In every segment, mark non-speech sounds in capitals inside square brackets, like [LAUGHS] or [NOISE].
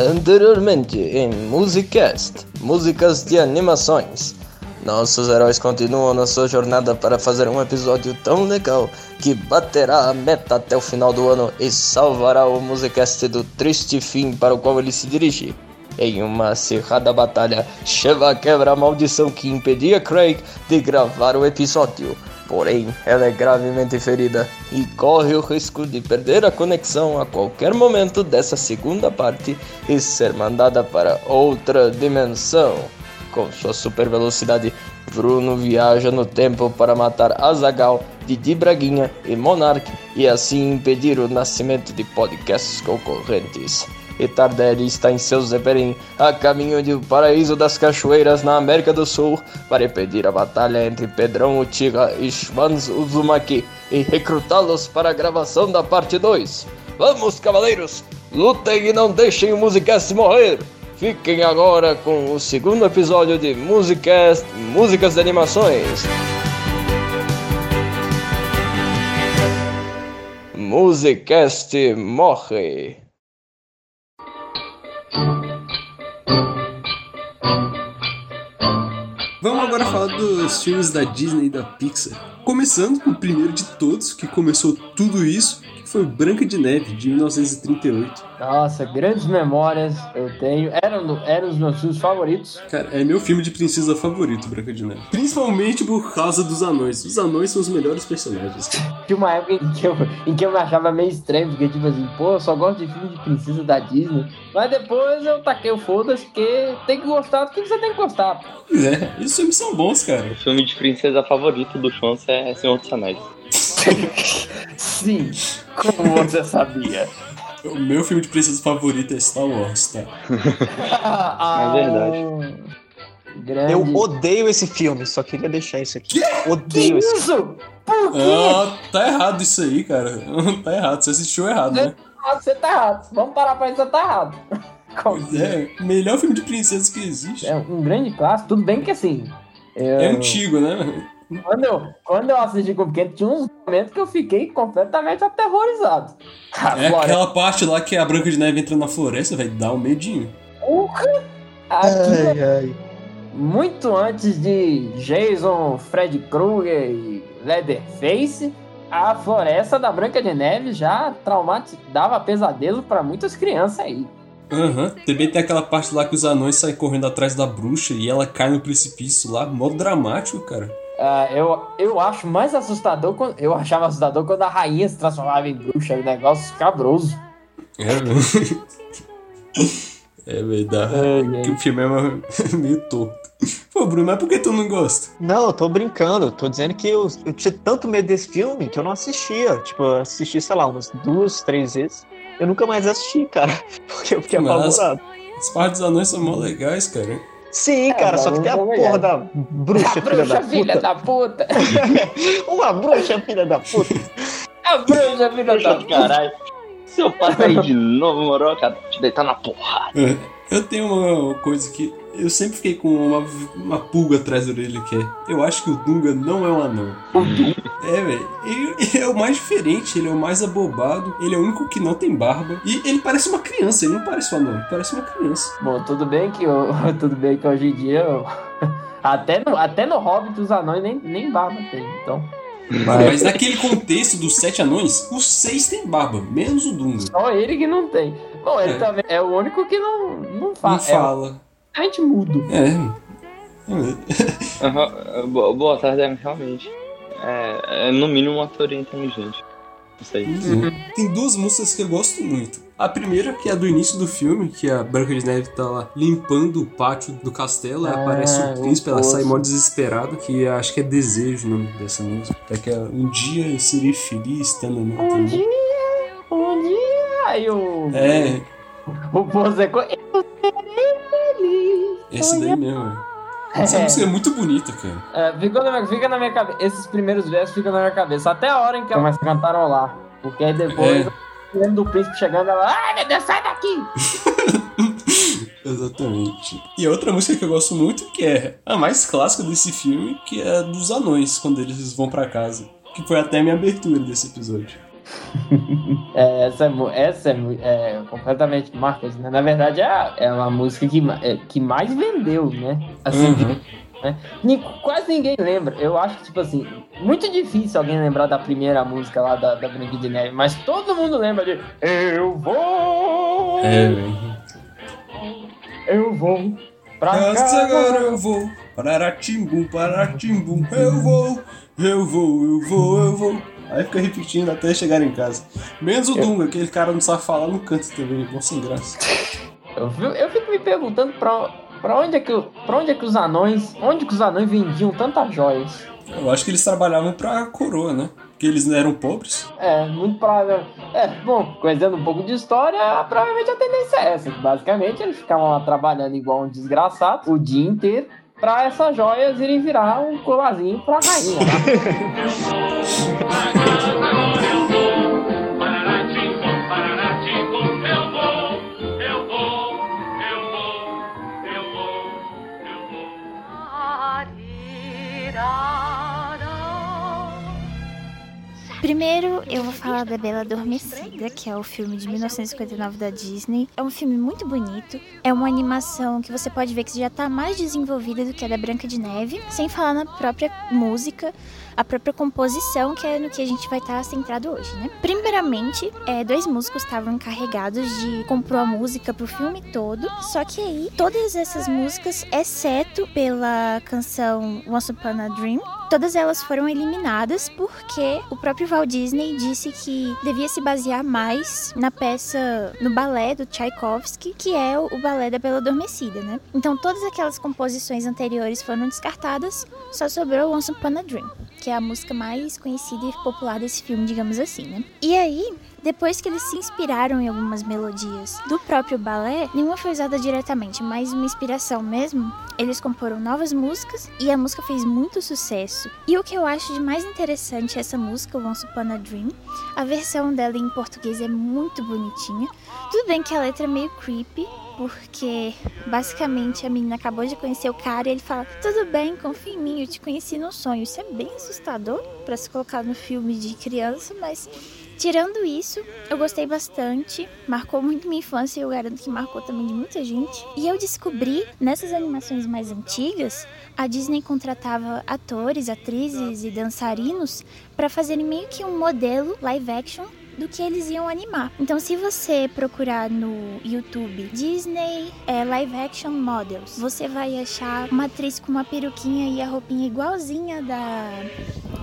Anteriormente em Musicast, músicas de animações. Nossos heróis continuam na sua jornada para fazer um episódio tão legal que baterá a meta até o final do ano e salvará o Musicast do triste fim para o qual ele se dirige. Em uma acirrada batalha, Sheva quebra a maldição que impedia Craig de gravar o episódio. Porém, ela é gravemente ferida e corre o risco de perder a conexão a qualquer momento dessa segunda parte e ser mandada para outra dimensão. Com sua super velocidade, Bruno viaja no tempo para matar Azagal, Didi Braguinha e Monark e assim impedir o nascimento de podcasts concorrentes e Tardelli está em seu Zeppelin a caminho do paraíso das cachoeiras na América do Sul para impedir a batalha entre Pedrão Utiga e Schwanz Uzumaki e recrutá-los para a gravação da parte 2. Vamos, cavaleiros! Lutem e não deixem o Musicast morrer! Fiquem agora com o segundo episódio de Musicast Músicas de Animações. Musicast morre. Vamos agora falar dos filmes da Disney e da Pixar. Começando com o primeiro de todos, que começou tudo isso, foi Branca de Neve, de 1938. Nossa, grandes memórias eu tenho. Eram, eram os meus filmes favoritos. Cara, é meu filme de princesa favorito, Branca de Neve. Principalmente por causa dos anões. Os anões são os melhores personagens. [LAUGHS] Tinha uma época em que, eu, em que eu me achava meio estranho, porque tipo assim, pô, eu só gosto de filme de princesa da Disney. Mas depois eu taquei o foda-se, porque tem que gostar do que você tem que gostar. É, e os filmes são bons, cara. O filme de princesa favorito do Chance é Senhor dos Anéis. [LAUGHS] Sim, como você sabia? O meu filme de princesa favorito é Star Wars, tá? ah, [LAUGHS] É verdade. Grande. Eu odeio esse filme, só queria deixar isso aqui. Que Odeio esse filme. isso? Por quê? Ah, tá errado isso aí, cara. [LAUGHS] Tá errado, você assistiu errado, né? Ah, Você tá errado. Vamos parar pra isso, você tá errado. É, melhor filme de princesa que existe. É um grande clássico. Tudo bem que assim. eu- É antigo, né? Quando eu, quando eu assisti com o pequeno, tinha uns momentos que eu fiquei completamente aterrorizado. É aquela parte lá que a Branca de Neve entra na floresta, vai dar um medinho. porra, aqui, Ai, ai. muito antes de Jason, Fred Krueger e Leatherface, a floresta da Branca de Neve já traumati- dava pesadelo pra muitas crianças aí. Aham. Também tem aquela parte lá que os anões saem correndo atrás da bruxa e ela cai no precipício lá. Mó dramático, cara. Ah, eu, eu acho mais assustador quando. Eu achava assustador quando a rainha se transformava em bruxa, um negócio escabroso. É. [LAUGHS] É verdade. Que o filme é [LAUGHS] meio torto. Pô, Bruno, mas por que tu não gosta? Não, eu tô brincando. Eu tô dizendo que eu, eu tinha tanto medo desse filme que eu não assistia. Tipo, eu assisti, sei lá, umas duas, três vezes. Eu nunca mais assisti, cara. [LAUGHS] Porque eu fiquei Mas- apavorado. As partes dos anões são mó legais, cara. Sim, É, cara, só que tem a porra da bruxa, A filha da bruxa, filha puta. da puta! [LAUGHS] Uma bruxa, filha da puta. A bruxa, filha da puta! caralho. Se eu passo aí de novo, moro, cara, te deitar na porra. É, Eu tenho uma coisa que eu sempre fiquei com uma, uma pulga atrás da orelha que é. Eu acho que o Dunga não é um anão. É, velho. Ele, ele é o mais diferente, ele é o mais abobado, ele é o único que não tem barba. E ele parece uma criança, ele não parece um anão, ele parece uma criança. Bom, tudo bem que, eu- [LAUGHS] tudo bem que hoje em dia. eu- [LAUGHS] até, no, até no Hobbit os anões nem, nem barba tem, então. Mas naquele contexto dos sete anões, os seis têm barba, menos o Dunga. Só ele que não tem. Bom, ele É. também é o único que não, não Não fala. fala. É realmente mudo. É. Boa, boa tarde, é, realmente. É, é no mínimo uma teoria inteligente. Isso aí. Uhum. Tem duas músicas que eu gosto muito. A primeira, que é a do início do filme, que a Branca de Neve tá lá limpando o pátio do castelo, aí Ah, aparece o príncipe, ela sai mó desesperada, que acho que é Desejo o nome dessa música. É que é, um dia eu serei feliz, tá no Um dia, um dia. Aí o. É, O Poseco. Eu serei feliz. esse daí mesmo. Essa É. música é muito bonita, cara. É, ficou na minha, fica na minha cabeça. Esses primeiros versos ficam na minha cabeça. Até a hora em que ela começa a cantarolar. Porque aí depois, É. do príncipe chegando, ela. Ai, meu Deus, sai daqui! [LAUGHS] Exatamente. E a outra música que eu gosto muito, que é a mais clássica desse filme, que é a dos anões, quando eles vão pra casa. Que foi até a minha abertura desse episódio. [LAUGHS] É, essa é, essa é, é completamente marcante, né? Na verdade, é, é uma música que, é, que mais vendeu, né? Assim, Uhum. Ni- Quase ninguém lembra. Eu acho que, tipo assim, muito difícil alguém lembrar da primeira música lá da, da Branca de Neve, mas todo mundo lembra de Eu vou, É, eu vou pra casa. agora eu vou. Pararatimbum, paratimbum. Eu vou, eu vou, eu vou, eu vou. Aí fica repetindo até chegar em casa. Menos o Dunga, aquele cara não sabe falar no canto também, bom sem graça. Eu, eu fico me perguntando pra, pra, onde é que, pra onde é que os anões. Onde que os anões vendiam tantas joias? Eu acho que eles trabalhavam pra coroa, né? Porque eles não eram pobres. É, muito provável. É, bom, conhecendo um pouco de história, provavelmente a tendência é essa. que Basicamente, eles ficavam lá trabalhando igual um desgraçado o dia inteiro pra essas joias irem virar um colarzinho pra rainha. Tá? [LAUGHS] Primeiro, eu vou falar da Bela Adormecida, que é o filme de 1959 da Disney. É um filme muito bonito. É uma animação que você pode ver que já tá mais desenvolvida do que a da Branca de Neve, sem falar na própria música, a própria composição, que é no que a gente vai estar centrado hoje, né? Primeiramente, é, dois músicos estavam encarregados de compor a música pro filme todo, só que aí todas essas músicas, exceto pela canção Once Upon a Dream, Todas elas foram eliminadas porque o próprio Walt Disney disse que devia se basear mais na peça, no balé do Tchaikovsky, que é o, balé da Bela Adormecida, né? Então todas aquelas composições anteriores foram descartadas, só sobrou Once Upon a Dream, que é a música mais conhecida e popular desse filme, digamos assim, né? E aí, depois que eles se inspiraram em algumas melodias do próprio balé, nenhuma foi usada diretamente, mas uma inspiração mesmo. Eles comporam novas músicas e a música fez muito sucesso. E o que eu acho de mais interessante é essa música, Once Upon a Dream. A versão dela em português é muito bonitinha. Tudo bem que a letra é meio creepy, porque basicamente a menina acabou de conhecer o cara e ele fala: Tudo bem, confia em mim, eu te conheci no sonho. Isso é bem assustador para se colocar no filme de criança, mas Tirando isso, eu gostei bastante, marcou muito minha infância e eu garanto que marcou também de muita gente. E eu descobri, nessas animações mais antigas, a Disney contratava atores, atrizes e dançarinos para fazerem meio que um modelo live action do que eles iam animar. Então, se você procurar no YouTube Disney é, Live Action Models, você vai achar uma atriz com uma peruquinha e a roupinha igualzinha da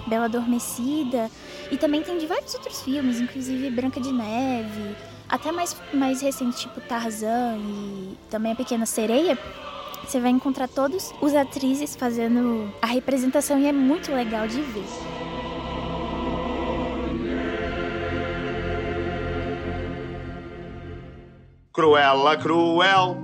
Bela Adormecida. E também tem de vários outros filmes, inclusive Branca de Neve, até mais, mais recente, tipo Tarzan e também a Pequena Sereia. Você vai encontrar todos os atrizes fazendo a representação e é muito legal de ver. Cruela, cruel,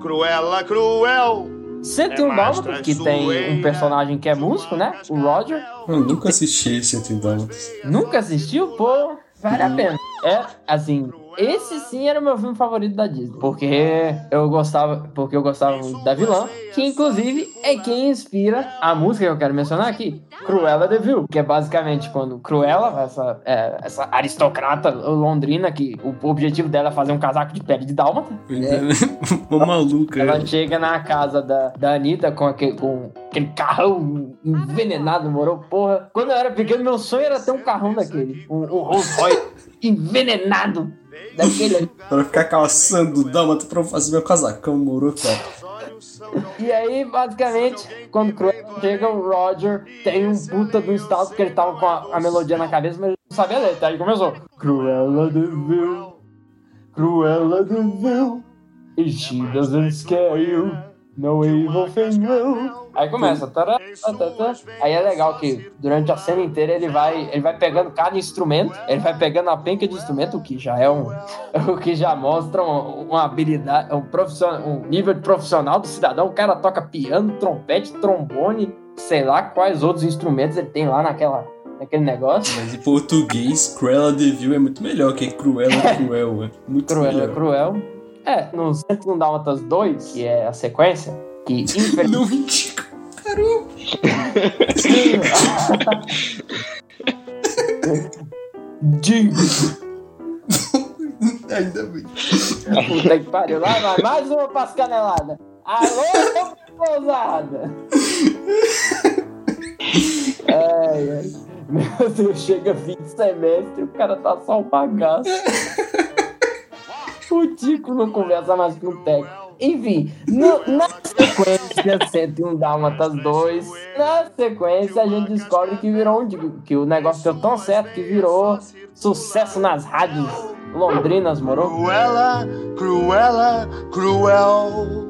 cruela, cruel. 101 Dálmatas, que tem um personagem que é músico, né? O Roger. Eu nunca assisti esse Entre Dálmatas. Nunca assistiu? Pô, vale a pena. É, assim, esse sim era o meu filme favorito da Disney. Porque eu gostava, porque eu gostava muito da vilã, que inclusive é quem inspira a música que eu quero mencionar aqui, Cruella de Vil, que é basicamente quando Cruella, essa, é, essa aristocrata londrina, que o objetivo dela é fazer um casaco de pele de dálmata, [LAUGHS] Uma maluca. ela chega na casa da, da Anitta com aquele, com aquele carrão envenenado, moro? Porra, quando eu era pequeno, meu sonho era ter um carrão daquele. Um, um Rolls Royce [LAUGHS] envenenado daquele. Pra ficar calçando o Dálmata pra fazer meu casacão, moro, cara. E aí, basicamente, quando Cruella chega, o Roger tem um puta do estado, porque ele tava com a, a melodia na cabeça, mas ele não sabia a letra. Aí começou. Cruella de Vil, Cruella de Vil, and she doesn't scare you, no evil thing will. Aí começa. tará, tá, tá, tá. Aí é legal que durante a cena inteira ele vai, ele vai pegando cada instrumento, ele vai pegando a penca de instrumento, o que já é um. [LAUGHS] O que já mostra um- uma habilidade, um, profissional, um nível de profissional do cidadão. O cara toca piano, trompete, trombone, sei lá quais outros instrumentos ele tem lá naquela, naquele negócio. Mas em português, Cruella de Vil é muito melhor que Cruella Cruel, é. Muito Cruel é melhor. cruel. É, no 101 Dálmatas 2, que é a sequência, que infelizmente. [LAUGHS] Não indica. Diga. [LAUGHS] Ainda bem. Puta que pariu. Lá vai mais uma pras caneladas. Alô, pousada. Ai, ai. Meu Deus, chega fim de semestre o cara tá só um bagaço. O Tico não conversa mais com o Teco. Enfim, no- na sequência 101 Dálmatas 2, na sequência a gente descobre que virou um que o negócio deu tão certo que virou sucesso nas rádios londrinas, moro? Cruella, Cruella, Cruel.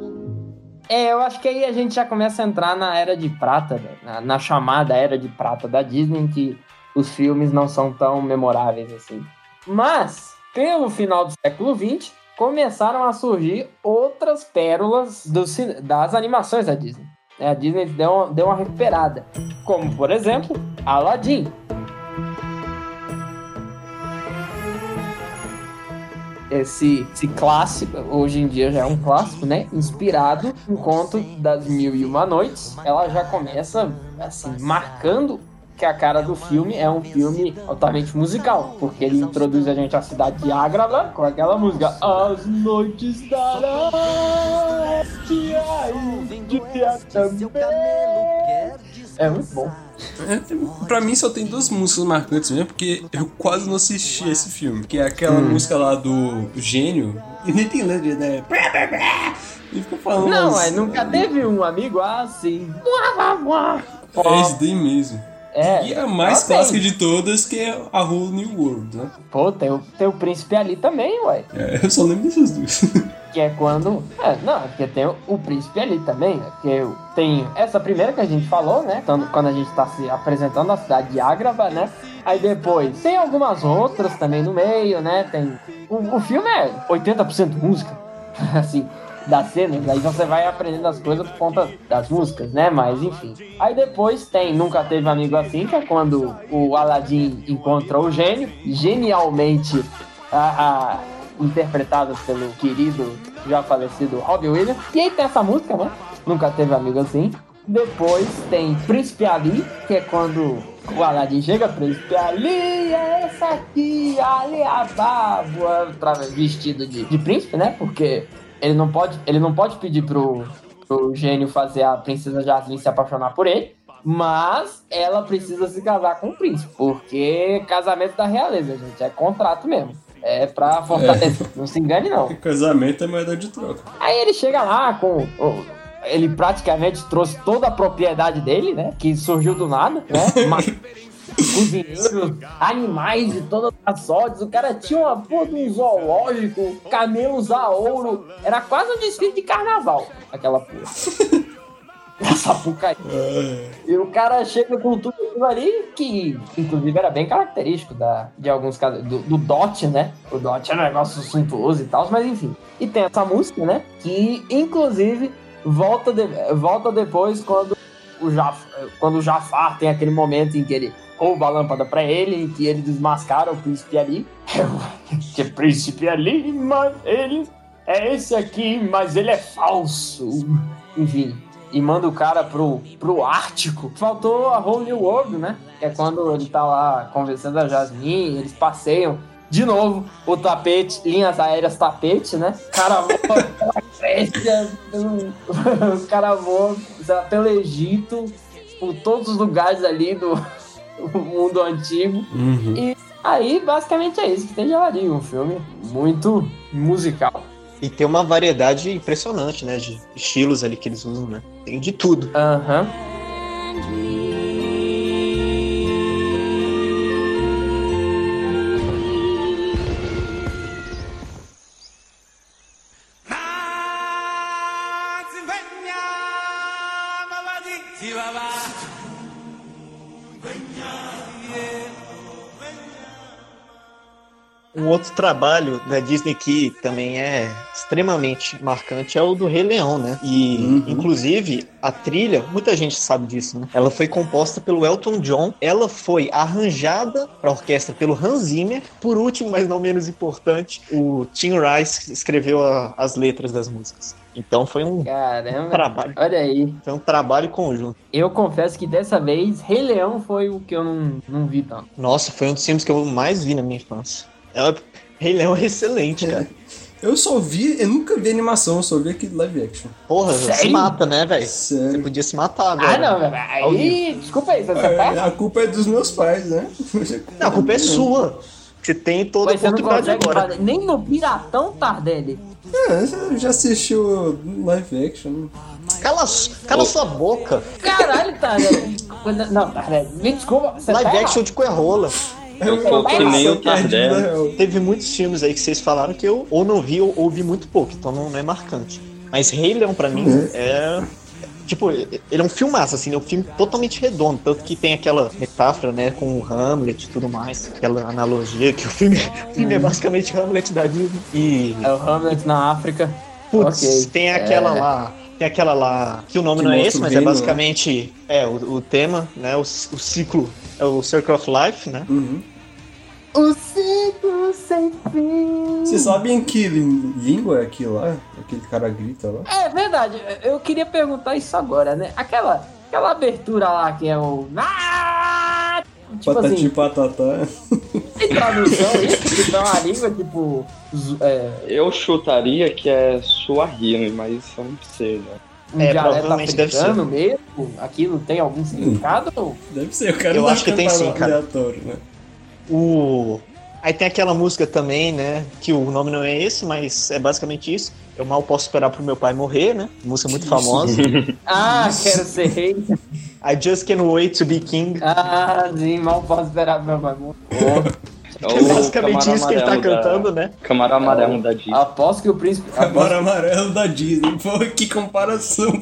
É, eu acho que aí a gente já começa a entrar na era de prata, velho, na, na chamada era de prata da Disney, em que os filmes não são tão memoráveis assim. Mas, pelo final do século XX, começaram a surgir outras pérolas do das animações da Disney. A Disney deu uma, deu uma recuperada, como, por exemplo, Aladdin. esse, esse clássico, hoje em dia já é um clássico, né? Inspirado em conto das Mil e Uma Noites. Ela já começa, assim, marcando que a cara do filme é um filme altamente musical, porque ele introduz a gente à cidade de Ágrava com aquela música As noites dia também. É muito bom. É, pra mim só tem duas músicas marcantes mesmo, porque eu quase não assisti esse filme. Que é aquela Hum. música lá do Gênio, e nem tem letra, né? Ele fica falando. Não, é, nunca teve um amigo assim. É esse daí mesmo. É, E a mais clássica de todas, que é a Whole New World, né? Pô, tem o, tem o príncipe ali também, ué. É, eu só lembro dessas duas. [LAUGHS] Que é quando. É, não, é porque tem o, o príncipe ali também, né? Que tem essa primeira que a gente falou, né? Quando, quando a gente tá se apresentando na cidade de Ágrava, né? Aí depois tem algumas outras também no meio, né? Tem. O, o filme é 80% música, [LAUGHS] assim, das cenas. Aí você vai aprendendo as coisas por conta das músicas, né? Mas enfim. Aí depois tem Nunca Teve Amigo Assim, que é quando o Aladdin encontra o gênio, genialmente a- a- interpretado pelo querido, já falecido Robbie Williams. E aí tem essa música, né? Nunca teve amigo assim. Depois tem Príncipe Ali, que é quando o Aladdin chega, Príncipe Ali, é essa aqui, Ali Ababa, vestido de, de príncipe, né? Porque ele não pode, ele não pode pedir pro, pro gênio fazer a princesa Jasmine se apaixonar por ele. Mas ela precisa se casar com o príncipe, porque casamento da realeza, gente, é contrato mesmo. É pra fortalecer. Não se engane, não. [LAUGHS] Casamento é moeda de troca. Aí ele chega lá com. ele praticamente trouxe toda a propriedade dele, né? Que surgiu do nada, né? [LAUGHS] Cozinheiros, animais de todas as sortes. O cara tinha uma porra de um zoológico, camelos a ouro. Era quase um desfile de carnaval, aquela porra. [LAUGHS] Essa porcaria. E o cara chega com tudo aquilo ali, que inclusive era bem característico da, de alguns casos, do, do Dot, né? O Dot é um negócio suntuoso e tal, mas enfim. E tem essa música, né? Que inclusive volta, de- volta depois quando o, Jaf, quando o Jafar tem aquele momento em que ele rouba a lâmpada pra ele, em que ele desmascara o príncipe ali. [LAUGHS] que príncipe ali, mas ele é esse aqui, mas ele é falso. Enfim, e manda o cara pro, pro Ártico. Faltou a Whole New World, né? Que é quando ele tá lá conversando a Jasmine, eles passeiam. De novo, o tapete, linhas aéreas tapete, né? O cara [LAUGHS] voa pela Grécia, o cara voa sei lá, pelo Egito, por todos os lugares ali do [LAUGHS] do mundo antigo. Uhum. E aí, basicamente é isso que tem de Aladdin, um filme muito musical. E tem uma variedade impressionante, né? De estilos ali que eles usam, né? Tem de tudo. Aham. Um outro trabalho da Disney que também é extremamente marcante é o do Rei Leão, né? E, uhum. inclusive, a trilha, muita gente sabe disso, né? Ela foi composta pelo Elton John, ela foi arranjada para orquestra pelo Hans Zimmer. Por último, mas não menos importante, o Tim Rice escreveu a, as letras das músicas. Então foi um Caramba, trabalho. Olha aí. Foi um trabalho conjunto. Eu confesso que dessa vez, Rei Leão foi o que eu não, não vi tanto. Nossa, foi um dos filmes que eu mais vi na minha infância. Ela, Rei Leão é excelente, cara. Eu só vi, eu nunca vi animação, eu só vi aquele live action. Porra, se Sério? mata, né, velho? Você podia se matar agora. Ah, não, velho. Aí, desculpa aí, você tá É, a culpa é dos meus pais, né? Não, a culpa é sua. Você tem toda a Mas você não oportunidade agora. fazer nem no Piratão Tardelli. É, você já assistiu live action? Cala, cala sua boca. Caralho, Tardelli. Não, Tardelli, me desculpa. Você Live tá action de cor é rola. Eu sou que nem o Tardelli. real. Teve muitos filmes aí que vocês falaram que eu ou não vi ou ouvi muito pouco, então não, não é marcante. Mas Rei Leão, pra mim, é. Tipo, ele é um filmaço, assim, é um filme totalmente redondo. Tanto que tem aquela metáfora, né, com o Hamlet e tudo mais, aquela analogia que o filme, [LAUGHS] o filme é basicamente Hamlet da Disney. E, É o Hamlet na África. putz, ok. tem aquela É. lá. Tem aquela lá, que o nome Que não é esse, mas é reino, basicamente é, o, o tema, né? O, o ciclo, é o Circle of Life, né? Uhum. O ciclo sem fim. Vocês sabem que lí- língua é aquilo lá? Aquele cara grita lá? É verdade, eu queria perguntar isso agora, né? Aquela, aquela abertura lá que é o. Ah! Tipo Patati assim, patatá. tem tradução [LAUGHS] isso? Então a língua, tipo. É, Eu chutaria que é Suahili, mas eu não sei, né? Um É, dialeto provavelmente deve africano mesmo? Aquilo tem algum significado? ou- Deve ser, o cara Eu acho que tem sim, cara. aleatório, né? O. Aí tem aquela música também, né? Que o nome não é esse, mas é basicamente isso. Eu mal posso esperar pro meu pai morrer, né? Música muito famosa. [LAUGHS] Ah, quero ser rei. I just can't wait to be king. Ah, sim, mal posso esperar meu pai morrer. [LAUGHS] É É [LAUGHS] basicamente isso que ele tá da- cantando, né? Camaro amarelo da Disney. Aposto que o príncipe. Aposto, amarelo da Disney. Pô, que comparação.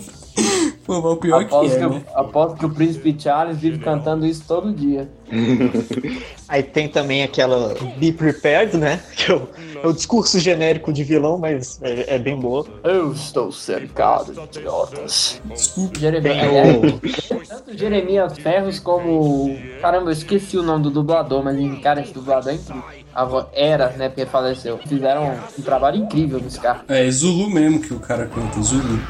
Pô, mas o pior que aposto, é, que, né? o- aposto que o príncipe Charles vive cantando isso todo dia. [LAUGHS] Aí tem também aquela Be Prepared, né? Que é o, é o discurso genérico de vilão, mas é, é bem boa. Eu estou cercado de idiotas. Desculpa. Jeremias, [LAUGHS] tanto Jeremias Ferros como. Caramba, eu esqueci o nome do dublador, mas cara, esse dublador é incrível. A vo- Era, né? Porque faleceu. Fizeram um trabalho incrível nesse cara. É Zulu mesmo que o cara canta, Zulu.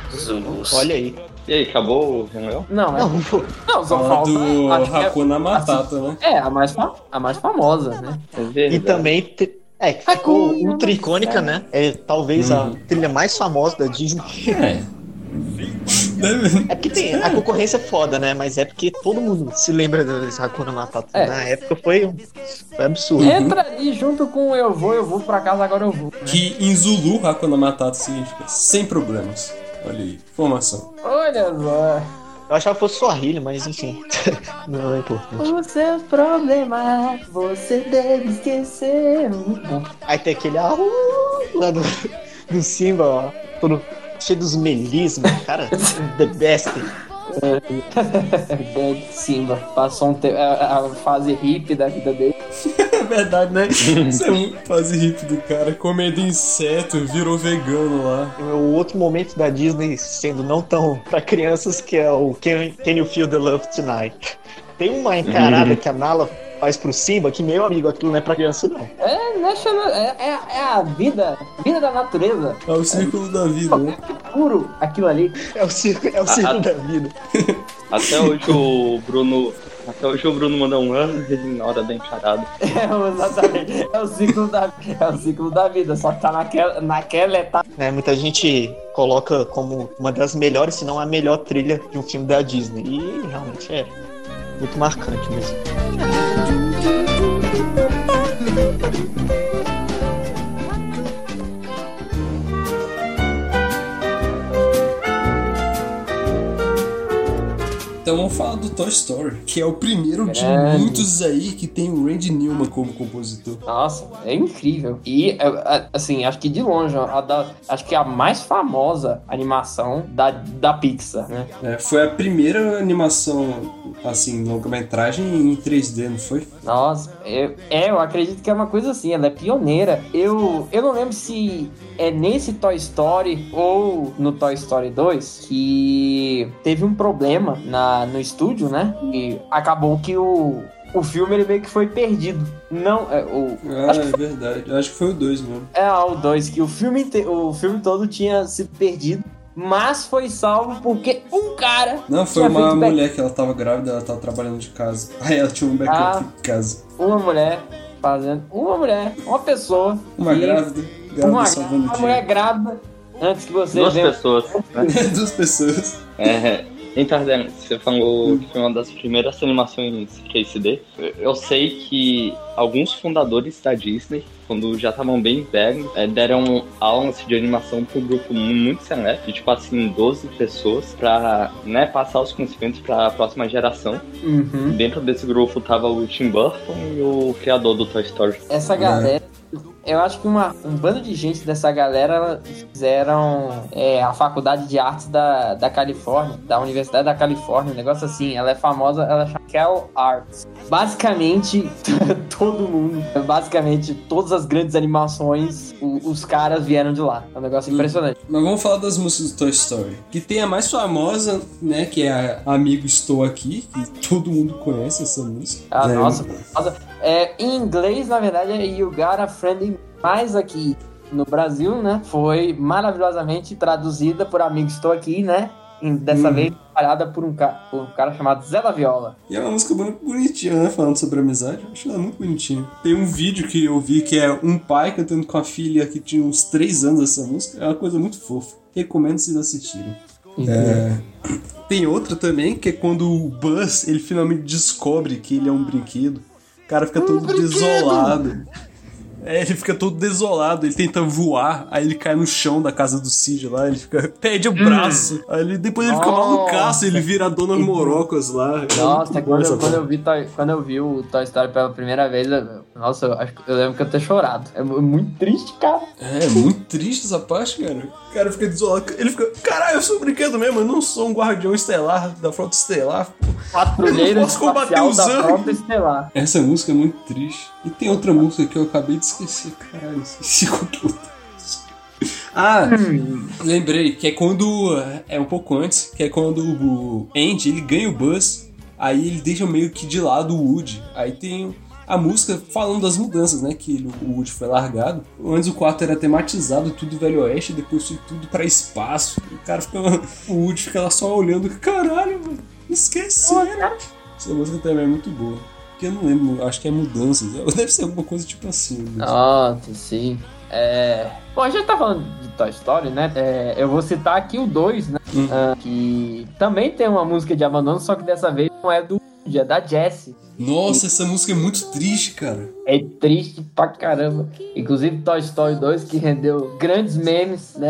Olha aí. E aí, acabou o? Não, é, Não, pô, não só falta. do é- Hakuna Matata, né? É, a mais, fa- a mais famosa, né? É verdade. E também te- é, que ficou ultra icônica, né? É talvez a trilha mais famosa da Disney. É. É porque tem, a concorrência é foda, né? Mas é porque todo mundo se lembra desse Hakuna Matata. É. Na época foi, um- foi absurdo. Entra ali junto com eu vou, eu vou pra casa, agora eu vou. né? Que em Zulu, Hakuna Matata significa sem problemas. Olha aí, informação. Olha só. Eu achava que fosse Swahili, mas enfim. [LAUGHS] Não é importante. Os seus problemas você deve esquecer. Aí tem aquele ah, uh, lá do, do Simba, ó, todo cheio dos melismas, cara. [LAUGHS] The best. Bad Simba. Passou um tempo, a, a fase hippie da vida dele. [LAUGHS] É verdade, né? Isso é muito fase hippie do cara. Comendo inseto, virou vegano lá. O outro momento da Disney sendo não tão pra crianças que é o Can, Can You Feel the Love Tonight? Tem uma encarada que a Nala faz pro Simba que, meu amigo, aquilo não é pra criança, não. É, né, chama- é, é, é a vida, vida da natureza. É o círculo da vida, né? Puro aquilo ali. É o circo, é o circo Ah, da vida. [LAUGHS] Até hoje o Bruno. Até hoje o Bruno mandou um ano ele na hora da encarada. [LAUGHS] É, exatamente. É o ciclo da, é o ciclo da vida, só que tá naquela, naquela etapa. né? Muita gente coloca como uma das melhores, se não a melhor trilha de um filme da Disney. E realmente é muito marcante mesmo. Então vamos falar do Toy Story, que é o primeiro de muitos aí que tem o Randy Newman como compositor. Nossa, é incrível. E, é, é, assim, acho que de longe, a da- acho que é a mais famosa animação da, da Pixar, né? É, foi a primeira animação assim, longa-metragem em 3D, não foi? Nossa, eu, é, eu acredito que é uma coisa assim, ela é pioneira. Eu, eu não lembro se é nesse Toy Story ou no Toy Story 2 que teve um problema na, no estúdio, né? E acabou que o, o filme ele meio que foi perdido. Não, é, o, Ah, acho que é verdade. Eu acho que foi o 2 mesmo. é o 2, que o filme, o filme todo tinha sido perdido, mas foi salvo porque um cara. Não, foi uma back- mulher que ela tava grávida, ela tava trabalhando de casa. [LAUGHS] Aí ela tinha um backup Ah. em casa. Uma mulher fazendo. Uma mulher, uma pessoa. Uma grávida, grávida Uma, salvando uma mulher grávida. Antes que você Duas venha- pessoas. né? [LAUGHS] Duas pessoas. É, então, você falou que foi uma das primeiras animações 3D. Eu sei que alguns fundadores da Disney, quando já estavam bem velhos, é, deram aulas de animação para um grupo muito seleto, de tipo assim, 12 pessoas, pra né, passar os conhecimentos para a próxima geração. Uhum. Dentro desse grupo tava o Tim Burton e o criador do Toy Story. Essa galera. Eu acho que uma, um bando de gente dessa galera fizeram é, a faculdade de artes da, da Califórnia, da Universidade da Califórnia, um negócio assim. Ela é famosa, ela chama Cal Arts. Basicamente, [LAUGHS] todo mundo, basicamente, todas as grandes animações, o- os caras vieram de lá. É um negócio impressionante. Mas vamos falar das músicas do Toy Story. Que tem a mais famosa, né? Que é a Amigo Estou Aqui. Que todo mundo conhece essa música. Ah, É, nossa, nossa. É, em inglês, na verdade, é You Got a Friend in. Mas aqui no Brasil, né, foi maravilhosamente traduzida por Amigo Estou Aqui, né? Dessa Uhum. vez trabalhada por um, ca- por um cara chamado Zé da Viola. E é uma música muito bonitinha, né? Falando sobre amizade. Eu acho ela muito bonitinha. Tem um vídeo que eu vi que é um pai cantando com a filha que tinha uns 3 anos essa música. É uma coisa muito fofa. Recomendo vocês assistirem. É, Tem outra também, que é quando o Buzz, ele finalmente descobre que ele é um brinquedo. O cara fica todo desolado. É, ele fica todo desolado, ele tenta voar, aí ele cai no chão da casa do Cid lá, ele fica, [LAUGHS] perde o braço. Aí ele, depois ele fica Nossa. malucaço, ele vira a Dona Morocas lá. É Nossa, bom quando, eu, quando, eu vi quando eu vi o Toy Story pela primeira vez, eu- nossa, eu, acho eu lembro que eu ter chorado. É mu- muito triste, cara. É, muito triste essa parte, cara. O cara fica desolado. Ele fica, caralho, eu sou um brinquedo mesmo, eu não sou um guardião estelar da frota estelar. pô." Patrulheiro Eu não posso combater os da. Frota Estelar. Essa música é muito triste. E tem outra música que eu acabei de esquecer, caralho, esqueci qual que música. Ah, lembrei, que é quando. É um pouco antes, que é quando o Andy ele ganha o Buzz, aí ele deixa meio que de lado o Woody. Aí tem a música falando das mudanças, né? Que ele- o Woody foi largado. Antes o quarto era tematizado, tudo Velho Oeste, depois foi tudo pra espaço. O cara fica. [LAUGHS] O Woody fica lá só olhando, caralho, mano, esqueceram. Essa música também é muito boa. Que eu não lembro, acho que é mudanças. [LAUGHS] Deve ser alguma coisa tipo assim. né? Nossa, sim. É... Bom, a gente tá falando de Toy Story, né? É, eu vou citar aqui o 2, né? Hum. Ah, que também tem uma música de abandono, só que dessa vez não é do Woody, é da Jessie. Nossa, essa música é muito triste, cara. É triste pra caramba. Inclusive Toy Story 2, que rendeu grandes memes, né?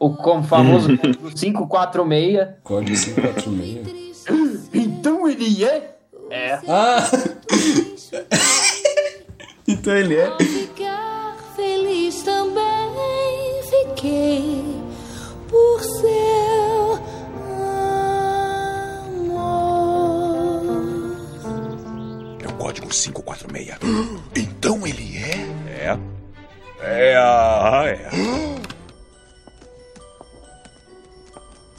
O como famoso [LAUGHS] 546. Código 546. Então ele é? É. Ah! [LAUGHS] então ele é. Ficar feliz também fiquei por seu amor. É o código 546. [GASPS] Então ele é? É. É, ah, é. [GASPS] [GASPS]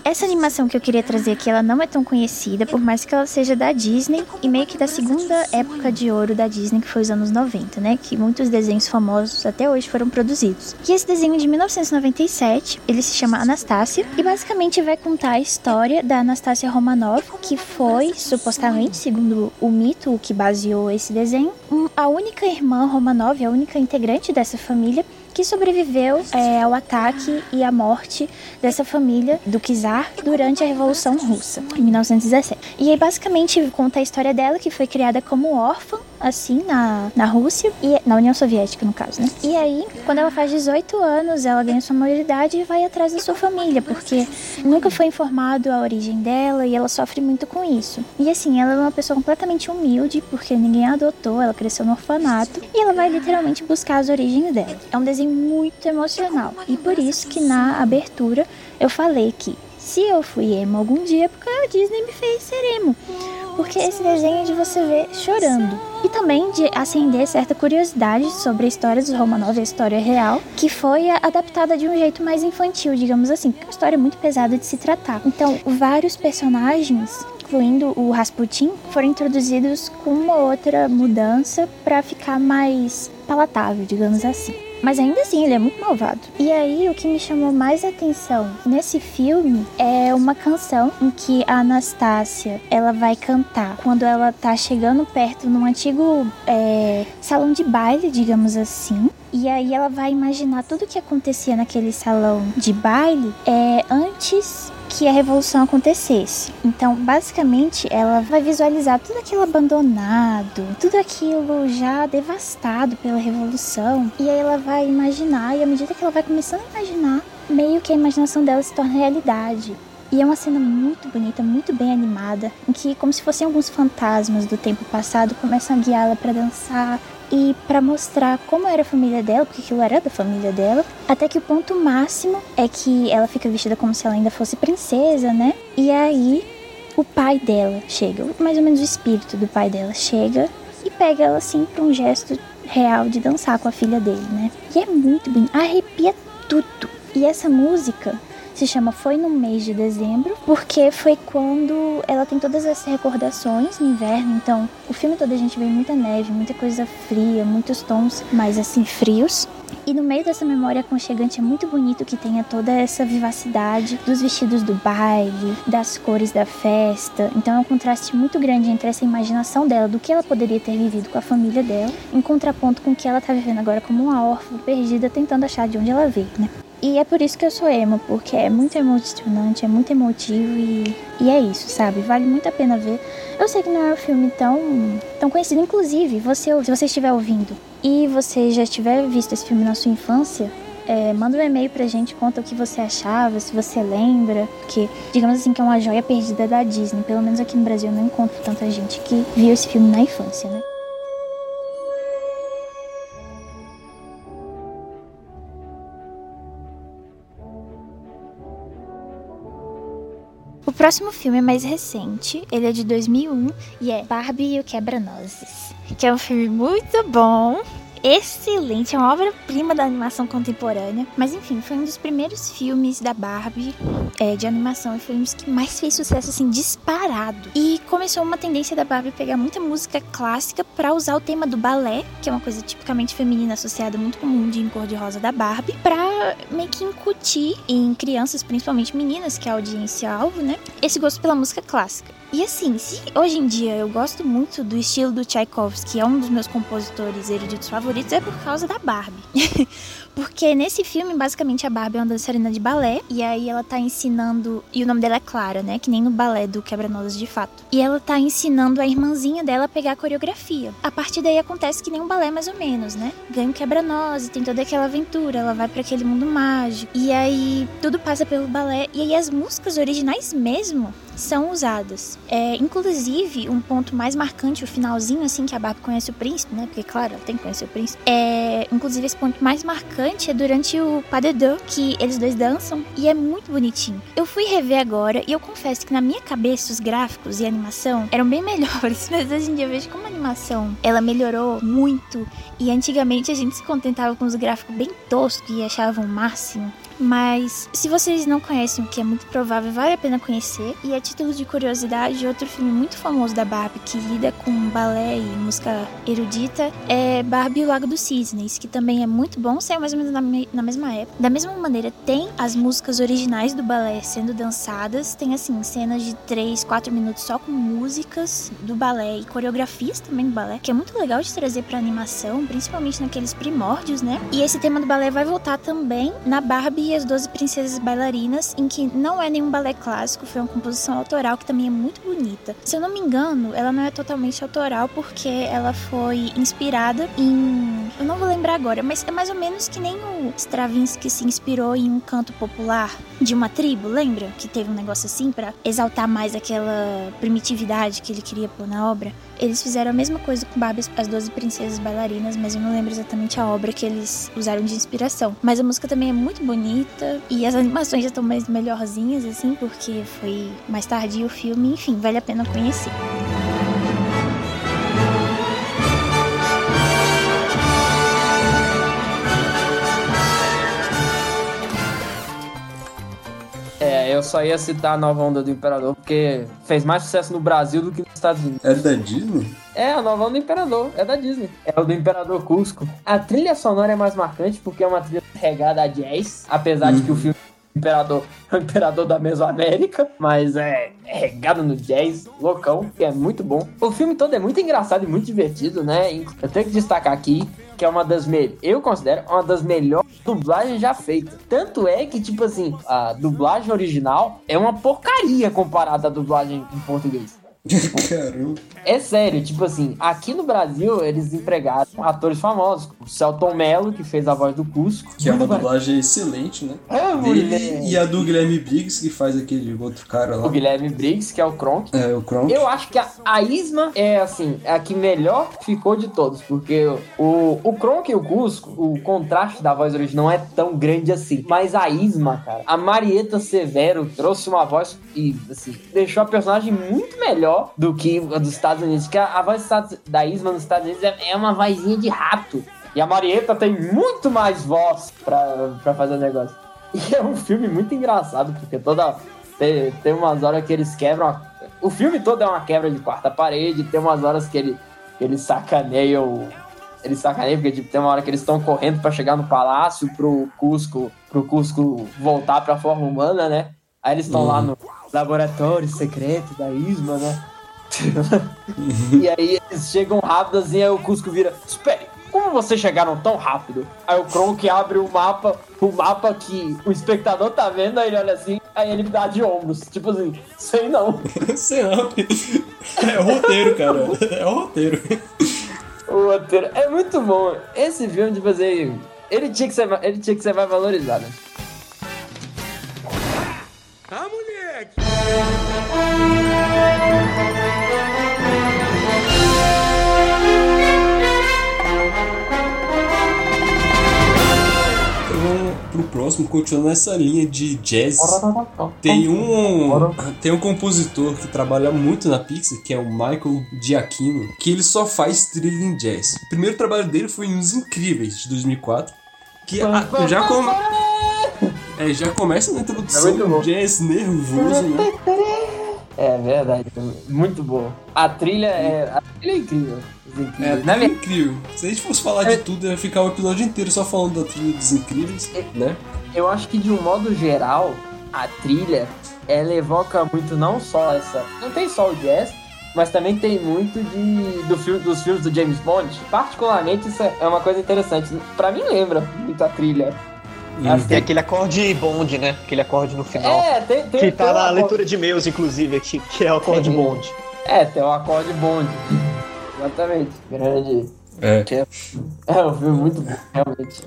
Essa animação que eu queria trazer aqui, ela não é tão conhecida, por mais que ela seja da Disney e meio que da segunda época de ouro da Disney, que foi os anos 90, né? Que muitos desenhos famosos até hoje foram produzidos. E esse desenho é de 1997, ele se chama Anastácia e basicamente vai contar a história da Anastácia Romanov, que foi, supostamente, segundo o mito que baseou esse desenho, a única irmã Romanov, a única integrante dessa família que sobreviveu é, ao ataque e à morte dessa família do czar durante a Revolução Russa, em 1917. E aí, basicamente, conta a história dela, que foi criada como órfã, assim, na, na Rússia, e na União Soviética, no caso, né? E aí, quando ela faz 18 anos, ela ganha sua maioridade e vai atrás da sua família, porque nunca foi informado a origem dela e ela sofre muito com isso. E assim, ela é uma pessoa completamente humilde, porque ninguém a adotou, ela cresceu no orfanato, e ela vai literalmente buscar as origens dela. É um desenho muito emocional, e por isso que na abertura eu falei que se eu fui emo algum dia, é porque a Disney me fez ser emo. porque esse desenho é de você ver chorando. E também de acender certa curiosidade sobre a história dos Romanov, a história real, que foi adaptada de um jeito mais infantil, digamos assim, porque é uma história muito pesada de se tratar. Então, vários personagens incluindo o Rasputin, foram introduzidos com uma outra mudança para ficar mais palatável, digamos assim. Mas ainda assim, ele é muito malvado. E aí, o que me chamou mais atenção nesse filme é uma canção em que a Anastácia ela vai cantar quando ela tá chegando perto num antigo é, salão de baile, digamos assim. E aí ela vai imaginar tudo o que acontecia naquele salão de baile é, antes que a revolução acontecesse. Então, basicamente, ela vai visualizar tudo aquilo abandonado, tudo aquilo já devastado pela revolução, e aí ela vai imaginar, e à medida que ela vai começando a imaginar, meio que a imaginação dela se torna realidade. E é uma cena muito bonita, muito bem animada, em que, como se fossem alguns fantasmas do tempo passado, começam a guiá-la para dançar, e para mostrar como era a família dela, porque aquilo era da família dela, até que o ponto máximo é que ela fica vestida como se ela ainda fosse princesa, né? E aí o pai dela chega, mais ou menos o espírito do pai dela chega e pega ela assim para um gesto real de dançar com a filha dele, né? E é muito bonito, arrepia tudo. E essa música se chama Foi no mês de dezembro, porque foi quando ela tem todas as recordações no inverno. Então, o filme todo a gente vê muita neve, muita coisa fria, muitos tons mais assim frios. E no meio dessa memória aconchegante é muito bonito que tenha toda essa vivacidade dos vestidos do baile, das cores da festa. Então é um contraste muito grande entre essa imaginação dela do que ela poderia ter vivido com a família dela, em contraponto com o que ela tá vivendo agora como uma órfã perdida tentando achar de onde ela veio, né? E é por isso que eu sou emo, porque é muito emocionante, é muito emotivo e, e é isso, sabe? Vale muito a pena ver. Eu sei que não é um filme tão, tão conhecido, inclusive, você, se você estiver ouvindo e você já tiver visto esse filme na sua infância, é, manda um e-mail pra gente, conta o que você achava, se você lembra, porque digamos assim que é uma joia perdida da Disney. Pelo menos aqui no Brasil eu não encontro tanta gente que viu esse filme na infância, né? Próximo filme é mais recente, ele é de 2001 e é Barbie e o Quebra-Nozes, que é um filme muito bom, excelente, é uma obra-prima da animação contemporânea. Mas enfim, foi um dos primeiros filmes da Barbie é, de animação e foi um dos que mais fez sucesso, assim, disparado. E começou uma tendência da Barbie pegar muita música clássica para usar o tema do balé, que é uma coisa tipicamente feminina associada muito com o cor-de-rosa da Barbie, pra meio que incutir em crianças, principalmente meninas, que é a audiência-alvo, né, esse gosto pela música clássica. E assim, se hoje em dia eu gosto muito do estilo do Tchaikovsky, que é um dos meus compositores eruditos favoritos, é por causa da Barbie. [LAUGHS] Porque nesse filme, basicamente, a Barbie é uma dançarina de balé. E aí ela tá ensinando. E o nome dela é Clara, né? Que nem no balé do Quebra-Nozes de fato. E ela tá ensinando a irmãzinha dela a pegar a coreografia. A partir daí acontece que nem um balé, mais ou menos, né? Ganha um quebra-nozes, tem toda aquela aventura. Ela vai para aquele mundo mágico. E aí tudo passa pelo balé. E aí as músicas originais mesmo são usadas. É, inclusive, um ponto mais marcante, o finalzinho, assim, que a Barbie conhece o príncipe, né? Porque, claro, ela tem que conhecer o príncipe. É, inclusive, esse ponto mais marcante é durante o pas que eles dois dançam, e é muito bonitinho. Eu fui rever agora, e eu confesso que na minha cabeça, os gráficos e a animação eram bem [LAUGHS] melhores, mas hoje em dia eu vejo como a animação, ela melhorou muito, e antigamente a gente se contentava com os gráficos bem toscos e achava o máximo. Mas se vocês não conhecem, o que é muito provável, vale a pena conhecer. E a título de curiosidade, outro filme muito famoso da Barbie que lida com balé e música erudita é Barbie e o Lago dos Cisnes, que também é muito bom, saiu mais ou menos na, me na mesma época. Da mesma maneira, tem as músicas originais do balé sendo dançadas, tem assim cenas de 3, 4 minutos só com músicas do balé e coreografias também do balé, que é muito legal de trazer para animação, principalmente naqueles primórdios, né? E esse tema do balé vai voltar também na Barbie as Doze Princesas Bailarinas, em que não é nenhum balé clássico, foi uma composição autoral que também é muito bonita. Se eu não me engano, ela não é totalmente autoral porque ela foi inspirada em. Eu não vou lembrar agora, mas é mais ou menos que nem o Stravinsky se inspirou em um canto popular de uma tribo, lembra? Que teve um negócio assim para exaltar mais aquela primitividade que ele queria pôr na obra. Eles fizeram a mesma coisa com Barbie as Doze Princesas Bailarinas, mas eu não lembro exatamente a obra que eles usaram de inspiração. Mas a música também é muito bonita e as animações já estão mais melhorzinhas, assim, porque foi mais tardio o filme. Enfim, vale a pena conhecer. Eu só ia citar a nova onda do Imperador, porque fez mais sucesso no Brasil do que nos Estados Unidos. É da Disney? É, a nova onda do Imperador, é da Disney. É o do Imperador Cusco. A trilha sonora é mais marcante porque é uma trilha regada a jazz, apesar de que o filme Imperador o [LAUGHS] Imperador da Mesoamérica, mas é, é regado no jazz, loucão, que é muito bom. O filme todo é muito engraçado e muito divertido, né? Eu tenho que destacar aqui que é uma das melhores, eu considero uma das melhores dublagens já feitas. Tanto é que, tipo assim, a dublagem original é uma porcaria comparada à dublagem em português. Caramba. [LAUGHS] É sério, tipo assim, aqui no Brasil eles empregaram atores famosos, o Celton Mello, que fez a voz do Cusco. Que é uma dublagem excelente, né? É, Dele e a do Guilherme Briggs, que faz aquele outro cara lá. O Guilherme Briggs, que é o Kronk. É, o Kronk. Eu acho que a, a Isma é, assim, a que melhor ficou de todos, porque o, o Kronk e o Cusco, o contraste da voz original não é tão grande assim. Mas a Isma, cara, a Marieta Severo trouxe uma voz e, assim, deixou a personagem muito melhor do que a dos Estados Unidos. Que a, voz da Isma nos Estados Unidos é, é uma vozinha de rato. E a Marieta tem muito mais voz pra, pra fazer o negócio. E é um filme muito engraçado, porque toda. Tem, tem umas horas que eles quebram. a- o filme todo é uma quebra de quarta parede, tem umas horas que ele, eles sacaneiam. Eles sacaneiam, porque tipo, tem uma hora que eles estão correndo pra chegar no palácio pro Cusco, pro Cusco voltar pra forma humana, né? Aí eles estão lá no laboratório secreto da Isma, né? [LAUGHS] e aí eles chegam rápido assim, aí o Cusco vira. Espere, como vocês chegaram tão rápido? Aí o Kronk abre o mapa, o mapa que o espectador tá vendo, aí ele olha assim, aí ele dá de ombros. Tipo assim, sei não. [LAUGHS] Sei não. É o roteiro, cara. É o roteiro. O roteiro é muito bom. Esse filme, tipo assim, ele tinha que ser, ele tinha que ser mais valorizado. Pro próximo, continuando nessa linha de jazz. Tem um, tem um compositor que trabalha muito na Pixar, que é o Michael Giacchino, que ele só faz trilha em jazz. O primeiro trabalho dele foi em Os Incríveis, de 2004, que já, come- é, já começa na É muito introdução bom. um jazz nervoso, né? É verdade, muito bom. A trilha é, a trilha é incrível. É, é incrível. Se a gente fosse falar de tudo, ia ficar o episódio inteiro só falando da trilha dos Incríveis, né? eu acho que de um modo geral, a trilha, ela evoca muito não só essa. Não tem só o jazz, mas também tem muito de, do filme, dos filmes do James Bond. Particularmente, isso é uma coisa interessante. Pra mim, lembra muito a trilha. Assim, Tem aquele acorde Bond, né? Aquele acorde no final. É, tem, tem que tá tem na uma- leitura de meus, inclusive, aqui, que é o acorde Sim. Bond. É, tem o acorde Bond. Exatamente. Grande. É. É, é um filme muito bom, realmente.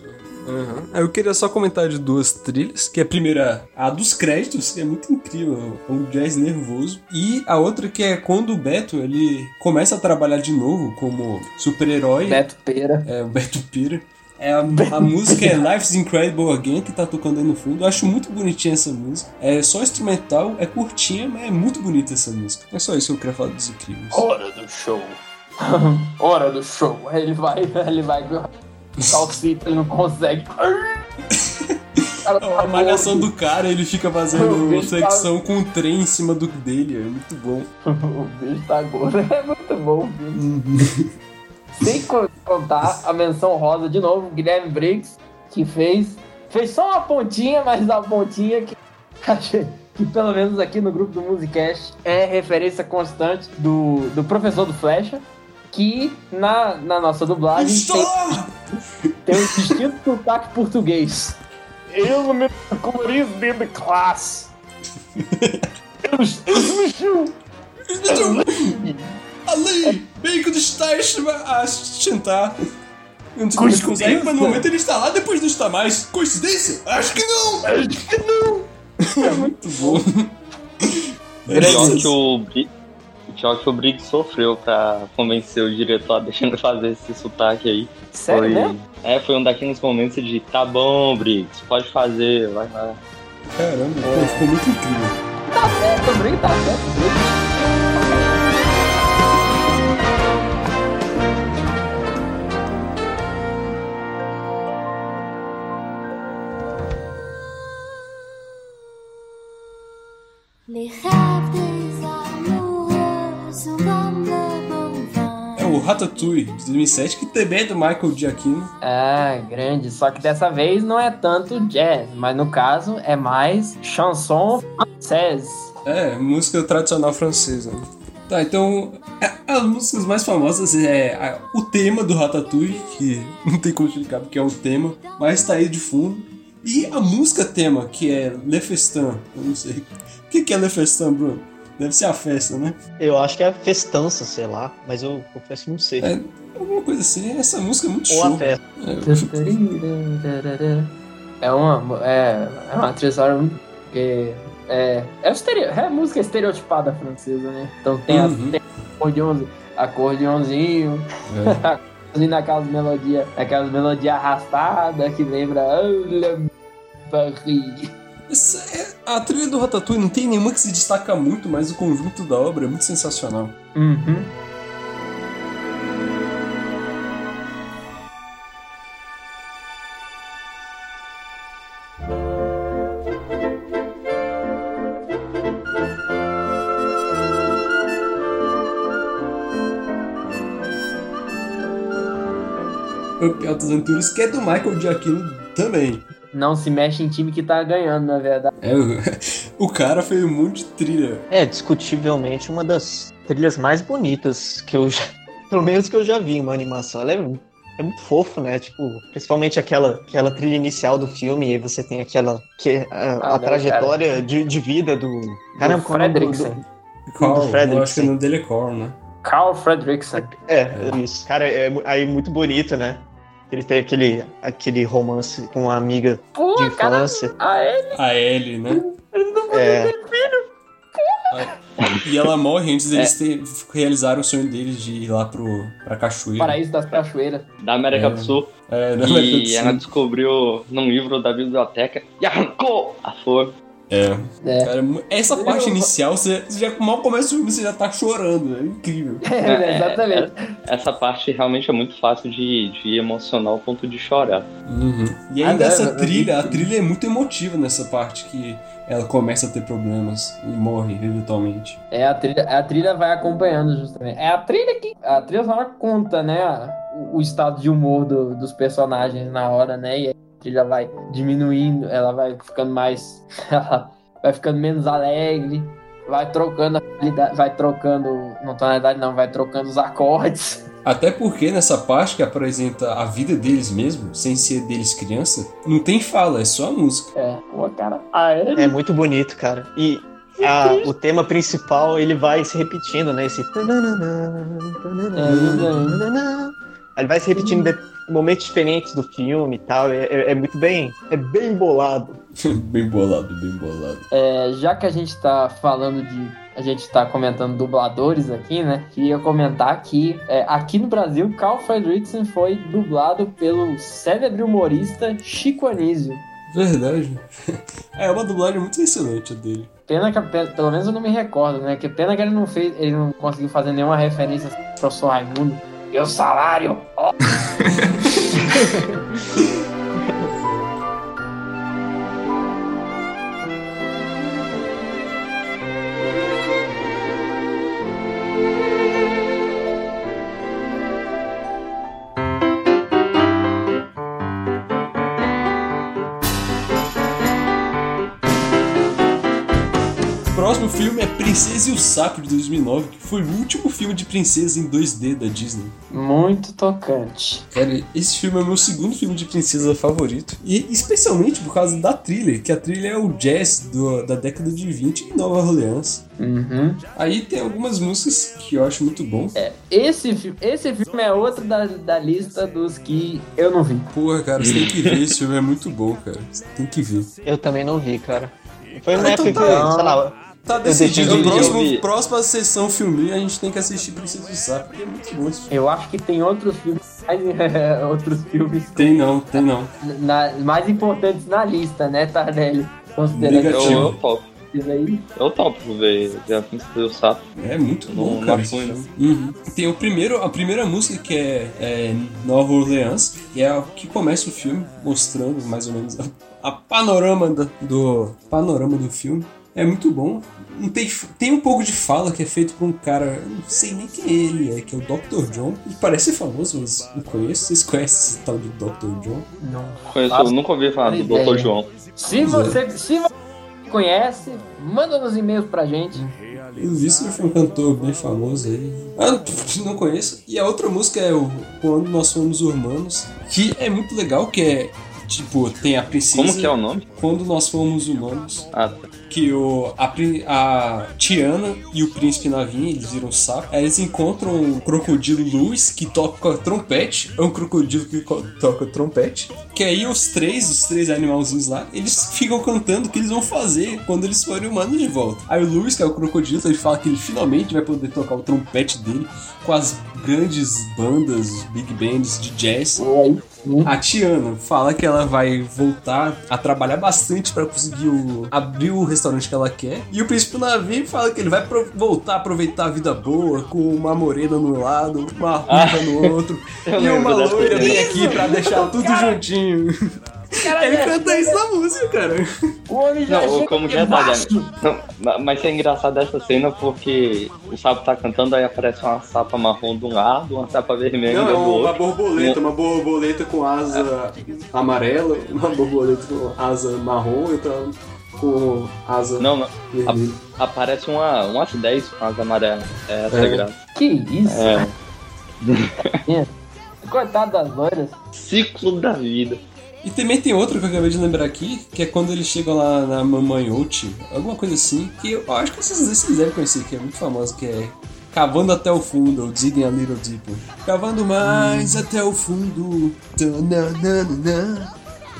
Uhum. Eu queria só comentar de duas trilhas, que é a primeira, a dos créditos, que é muito incrível, é um jazz nervoso, e a outra que é quando o Beto, ele começa a trabalhar de novo como super-herói. Beto Pera. É, o Beto Pira. É a, a música é [LAUGHS] Life's Incredible Again, que tá tocando aí no fundo. Eu acho muito bonitinha essa música. É só instrumental, é curtinha, mas é muito bonita essa música. É só isso que eu queria falar dos incríveis. Hora do show. [LAUGHS] Hora do show. Aí ele vai, [LAUGHS] ele vai calcita, ele não consegue. Tá A malhação do cara, ele fica fazendo bicho tá- flexão com um trem em cima do dele, é muito bom. o bicho tá gordo. É muito bom o filme. Sem co- contar a menção rosa de novo, Guilherme Briggs, que fez. Fez só uma pontinha, mas a pontinha que. [LAUGHS] achei Que pelo menos aqui no grupo do Musicast é referência constante do, do professor do Flecha, que na, na nossa dublagem tem, tem um distinto sotaque português. Eu me colorido dentro de classe. [LAUGHS] Eu, eu, eu, Ali, quando estás a sustentar. Não sei como ele consegue, mas no momento ele está lá, depois não está mais. Coincidência? Acho que não! Acho que não! [LAUGHS] É muito bom. Pior que o, Bri- pior que o Briggs sofreu pra convencer o diretor a deixar ele fazer esse sotaque aí. Sério foi, mesmo? É, foi um daqueles momentos de tá bom, Briggs, pode fazer, vai lá. Caramba, pô, ficou muito incrível. Tá certo, o Briggs tá certo. o Briggs. É o Ratatouille, de 2007, que também é do Michael Giacchino. É, grande. Só que dessa vez não é tanto jazz, mas no caso é mais chanson française. É, música tradicional francesa. Tá, então, a- as músicas mais famosas é o tema do Ratatouille, que [LAUGHS] não tem como explicar porque é um tema, mas tá aí de fundo. E a música tema, que é Le Festin, eu não sei. O que que é Le Festin, Bruno? Deve ser a festa, né? Eu acho que é festança, sei lá, mas eu confesso que não sei. É, alguma coisa assim. Essa música é muito Ou a show. festa. É uma, é, é uma trilha sonora. Porque é, é, estereo, é música estereotipada francesa, né? Então tem, Uhum. tem acordeonzinho, acordeonzinho, É. [LAUGHS] naquelas melodias, aquelas melodias arrastadas que lembra Le Paris. É- a trilha do Ratatouille não tem nenhuma que se destaca muito, mas o conjunto da obra é muito sensacional. Uhum. Altas Aventuras, que é do Michael Giacchino também. Não se mexe em time que tá ganhando, na verdade. É, [LAUGHS] o, cara fez um monte de trilha. É, discutivelmente, uma das trilhas mais bonitas que eu já. [LAUGHS] Pelo menos que eu já vi em uma animação. Ela é, é muito fofo, né? Tipo, principalmente aquela, aquela trilha inicial do filme, e aí você tem aquela. Que, a, a Ah, não, trajetória de, de vida do. Caramba, qual é o nome do- Fredricksen. do Carl, eu acho que o Fredricksen. nome dele é Carl, né? Carl Fredricksen. É, isso. Cara, é aí muito bonito, né? Ele tem aquele, aquele romance com uma amiga Pô, de cara, infância. a ele. A Ellie, né? É, E ela morre antes deles ter, realizarem o sonho deles de ir lá pro, pra cachoeira. Paraíso das Cachoeiras. Da América É. do Sul. É, na América do E Sul. ela descobriu num livro da biblioteca e arrancou a flor. É. É. Cara, essa parte inicial, você, você já mal começa o filme, você já tá chorando. É incrível. É, exatamente. Essa parte realmente é muito fácil de, de emocionar ao ponto de chorar. E Ah, ainda não, essa trilha, a trilha é muito emotiva nessa parte que ela começa a ter problemas e morre eventualmente. É, a trilha, a trilha vai acompanhando justamente. É a trilha que. A trilha sonora conta, né? O, o estado de humor do- dos personagens na hora, né? E a trilha vai diminuindo, ela vai ficando mais. [LAUGHS] Ela vai ficando menos alegre, vai trocando a qualidade, vai trocando. Não tonalidade, não, vai trocando os acordes. Até porque nessa parte que apresenta a vida deles mesmo, sem ser deles criança, não tem fala, é só a música. É, pô, cara. Ah, é? é muito bonito, cara. E a- o tema principal, ele vai se repetindo, né? Esse... Ele vai se repetindo em momentos diferentes do filme e tal. É, é- é muito bem... É bem bolado. [LAUGHS] bem bolado, bem bolado. É, já que a gente tá falando de. A gente tá comentando dubladores aqui, né? Queria comentar que é, aqui no Brasil, Carl Fredricksen foi dublado pelo célebre humorista Chico Anísio. Verdade. [LAUGHS] É uma dublagem muito excelente a dele. Pena que, pe- pelo menos eu não me recordo, né? Que pena que ele não fez, ele não conseguiu fazer nenhuma referência ao professor Raimundo. E o salário? ó. [LAUGHS] próximo filme é Princesa e o Sapo de 2009, que foi o último filme de princesa em 2D da Disney. Muito tocante. Cara, esse filme é o meu segundo filme de princesa favorito. E especialmente por causa da trilha, que a trilha é o jazz do- da década de 20 em Nova Orleans. Uhum. Aí tem algumas músicas que eu acho muito bom. Esse, fi- esse filme é outro da, da lista dos que eu não vi. Porra, cara, você tem que ver, esse filme é muito bom, cara. Você tem que ver. Eu também não vi, cara. Foi uma Ah, então época tá. que, sei lá, Tá decidido. eu próximo, vi. próxima sessão filme, a gente tem que assistir Princesa do Sapo, porque é muito bom esse filme. Eu acho que tem outros filmes, mais, [LAUGHS] outros filmes Tem não, tem não. na- mais importantes na lista, né, Tardelli? Considerando Eu, Negativo. eu topo. isso aí. Eu topo ver ver a Princesa do Sapo. É muito bom, não cara. Uhum. Tem o primeiro, a primeira música que é, é Nova Orleans, que é a que começa o filme, mostrando mais ou menos a, a panorama da- do panorama do filme. É muito bom. Tem, tem um pouco de fala que é feito por um cara, eu não sei nem quem ele é, que é o Dr. John. Ele parece ser famoso, mas não conheço. Vocês conhecem esse tal de Dr. John? Não. Conheço, Faço nunca ouvi falar do ideia. Dr. João. Se você, se você conhece, manda nos e-mails pra gente. Visto, ele foi um cantor bem famoso aí. Ah, não conheço. E a outra música é o Quando Nós Fomos Humanos, que é muito legal, que é, tipo, tem a princesa... Como que é o nome? Quando Nós Fomos Humanos. Ah, tá. que o, a, pri- a Tiana e o príncipe Navin, eles viram sapo. Aí eles encontram o crocodilo Lewis, que toca trompete. É um crocodilo que toca trompete. Que aí os três, os três animalzinhos lá, eles ficam cantando o que eles vão fazer quando eles forem humanos de volta. Aí o Lewis, que é o crocodilo, ele fala que ele finalmente vai poder tocar o trompete dele com as grandes bandas, big bands de jazz. A Tiana fala que ela vai voltar a trabalhar bastante pra conseguir o- abrir o restaurante que ela quer. E o príncipe Navim fala que ele vai pro- voltar a aproveitar a vida boa com uma morena no lado, uma ruiva no outro [LAUGHS] e uma loira vem aqui pra deixar tudo juntinho. Ele canta isso na música, cara. O homem já Não, como que é? Não, ma- mas é engraçado essa cena porque o sapo tá cantando, aí aparece uma sapa marrom de um lado, uma sapa vermelha Não, é do uma outro. borboleta, uma borboleta com asa amarela, uma borboleta com asa marrom e outra com asa Não, não. A- aparece uma, umas 10 com asa amarela. É essa É. a graça. Que isso? É. Coitado das loiras. Ciclo da vida. E também tem outra que eu acabei de lembrar aqui, que é quando eles chegam lá na Mamãe Oti, alguma coisa assim, que eu acho que vocês, vocês devem conhecer, que é muito famosa, que é Cavando até o fundo, ou Digging a Little Deeper. Cavando mais até o fundo. tananana.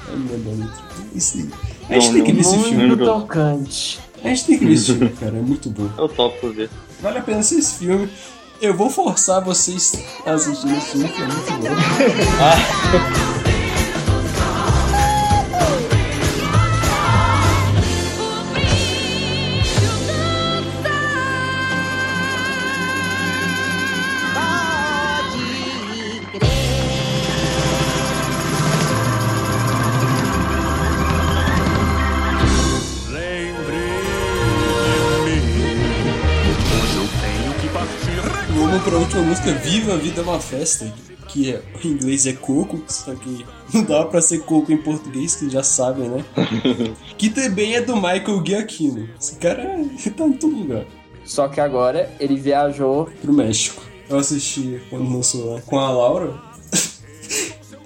Eu não lembro a letra. Isso- A gente tem que ver esse filme. lembro. Tocante. A gente tem que ver esse filme, cara, é muito bom. Eu topo ver. Vale a pena assistir esse filme. Eu vou forçar vocês a assistir esse filme, que é muito bom. Vamos [LAUGHS] [LAUGHS] música, Viva a Vida é uma Festa, que é, [LAUGHS] em inglês é coco, só que não dá pra ser coco em português, que já sabem, né? [LAUGHS] que também é do Michael Giacchino. Esse cara é- [LAUGHS] tá em todo lugar. Só que agora ele viajou. Pro México. Eu assisti quando lançou lá com a Laura.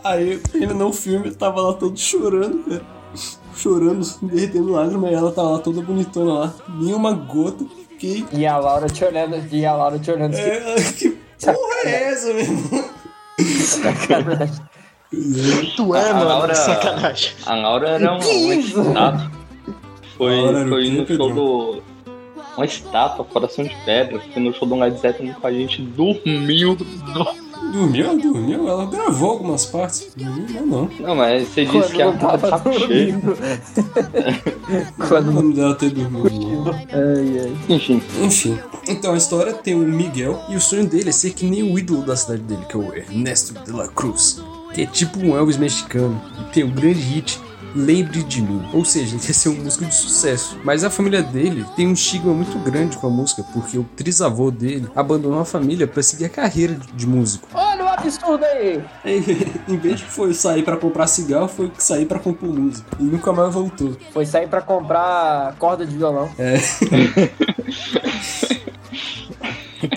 Aí, terminou o filme, eu tava lá todo chorando, cara. Chorando, derretendo lágrimas, e ela tava lá toda bonitona lá. Nenhuma gota. Fiquei. E a Laura te olhando. E a Laura te olhando. É, que porra é essa, meu irmão? Sacanagem. Tu é, A mano, Laura- sacanagem. A Laura era um, isso? estátua. Foi, foi no show do. Uma estátua, coração de pedra. Foi no show do Led Zeppelin com a gente dormiu. do- Dormiu, dormiu. Ela gravou algumas partes. Dormiu, não, não. Não, mas você disse Quando que ela tava dormindo. Não [LAUGHS] Quando não. lembro dela ter dormido, não. Ai, ai. Enfim, Enfim, então a história tem o Miguel e o sonho dele é ser que nem o ídolo da cidade dele, que é o Ernesto de la Cruz, que é tipo um Elvis mexicano e tem o grande hit Lembre de mim. Ou seja, ele quer ser um músico de sucesso. Mas a família dele tem um estigma muito grande com a música, porque o trisavô dele abandonou a família para seguir a carreira de- músico. Olha o absurdo aí! [LAUGHS] Em vez de foi sair para comprar cigarro, foi sair para compor música. E nunca mais voltou. Foi sair pra comprar corda de violão. E [LAUGHS]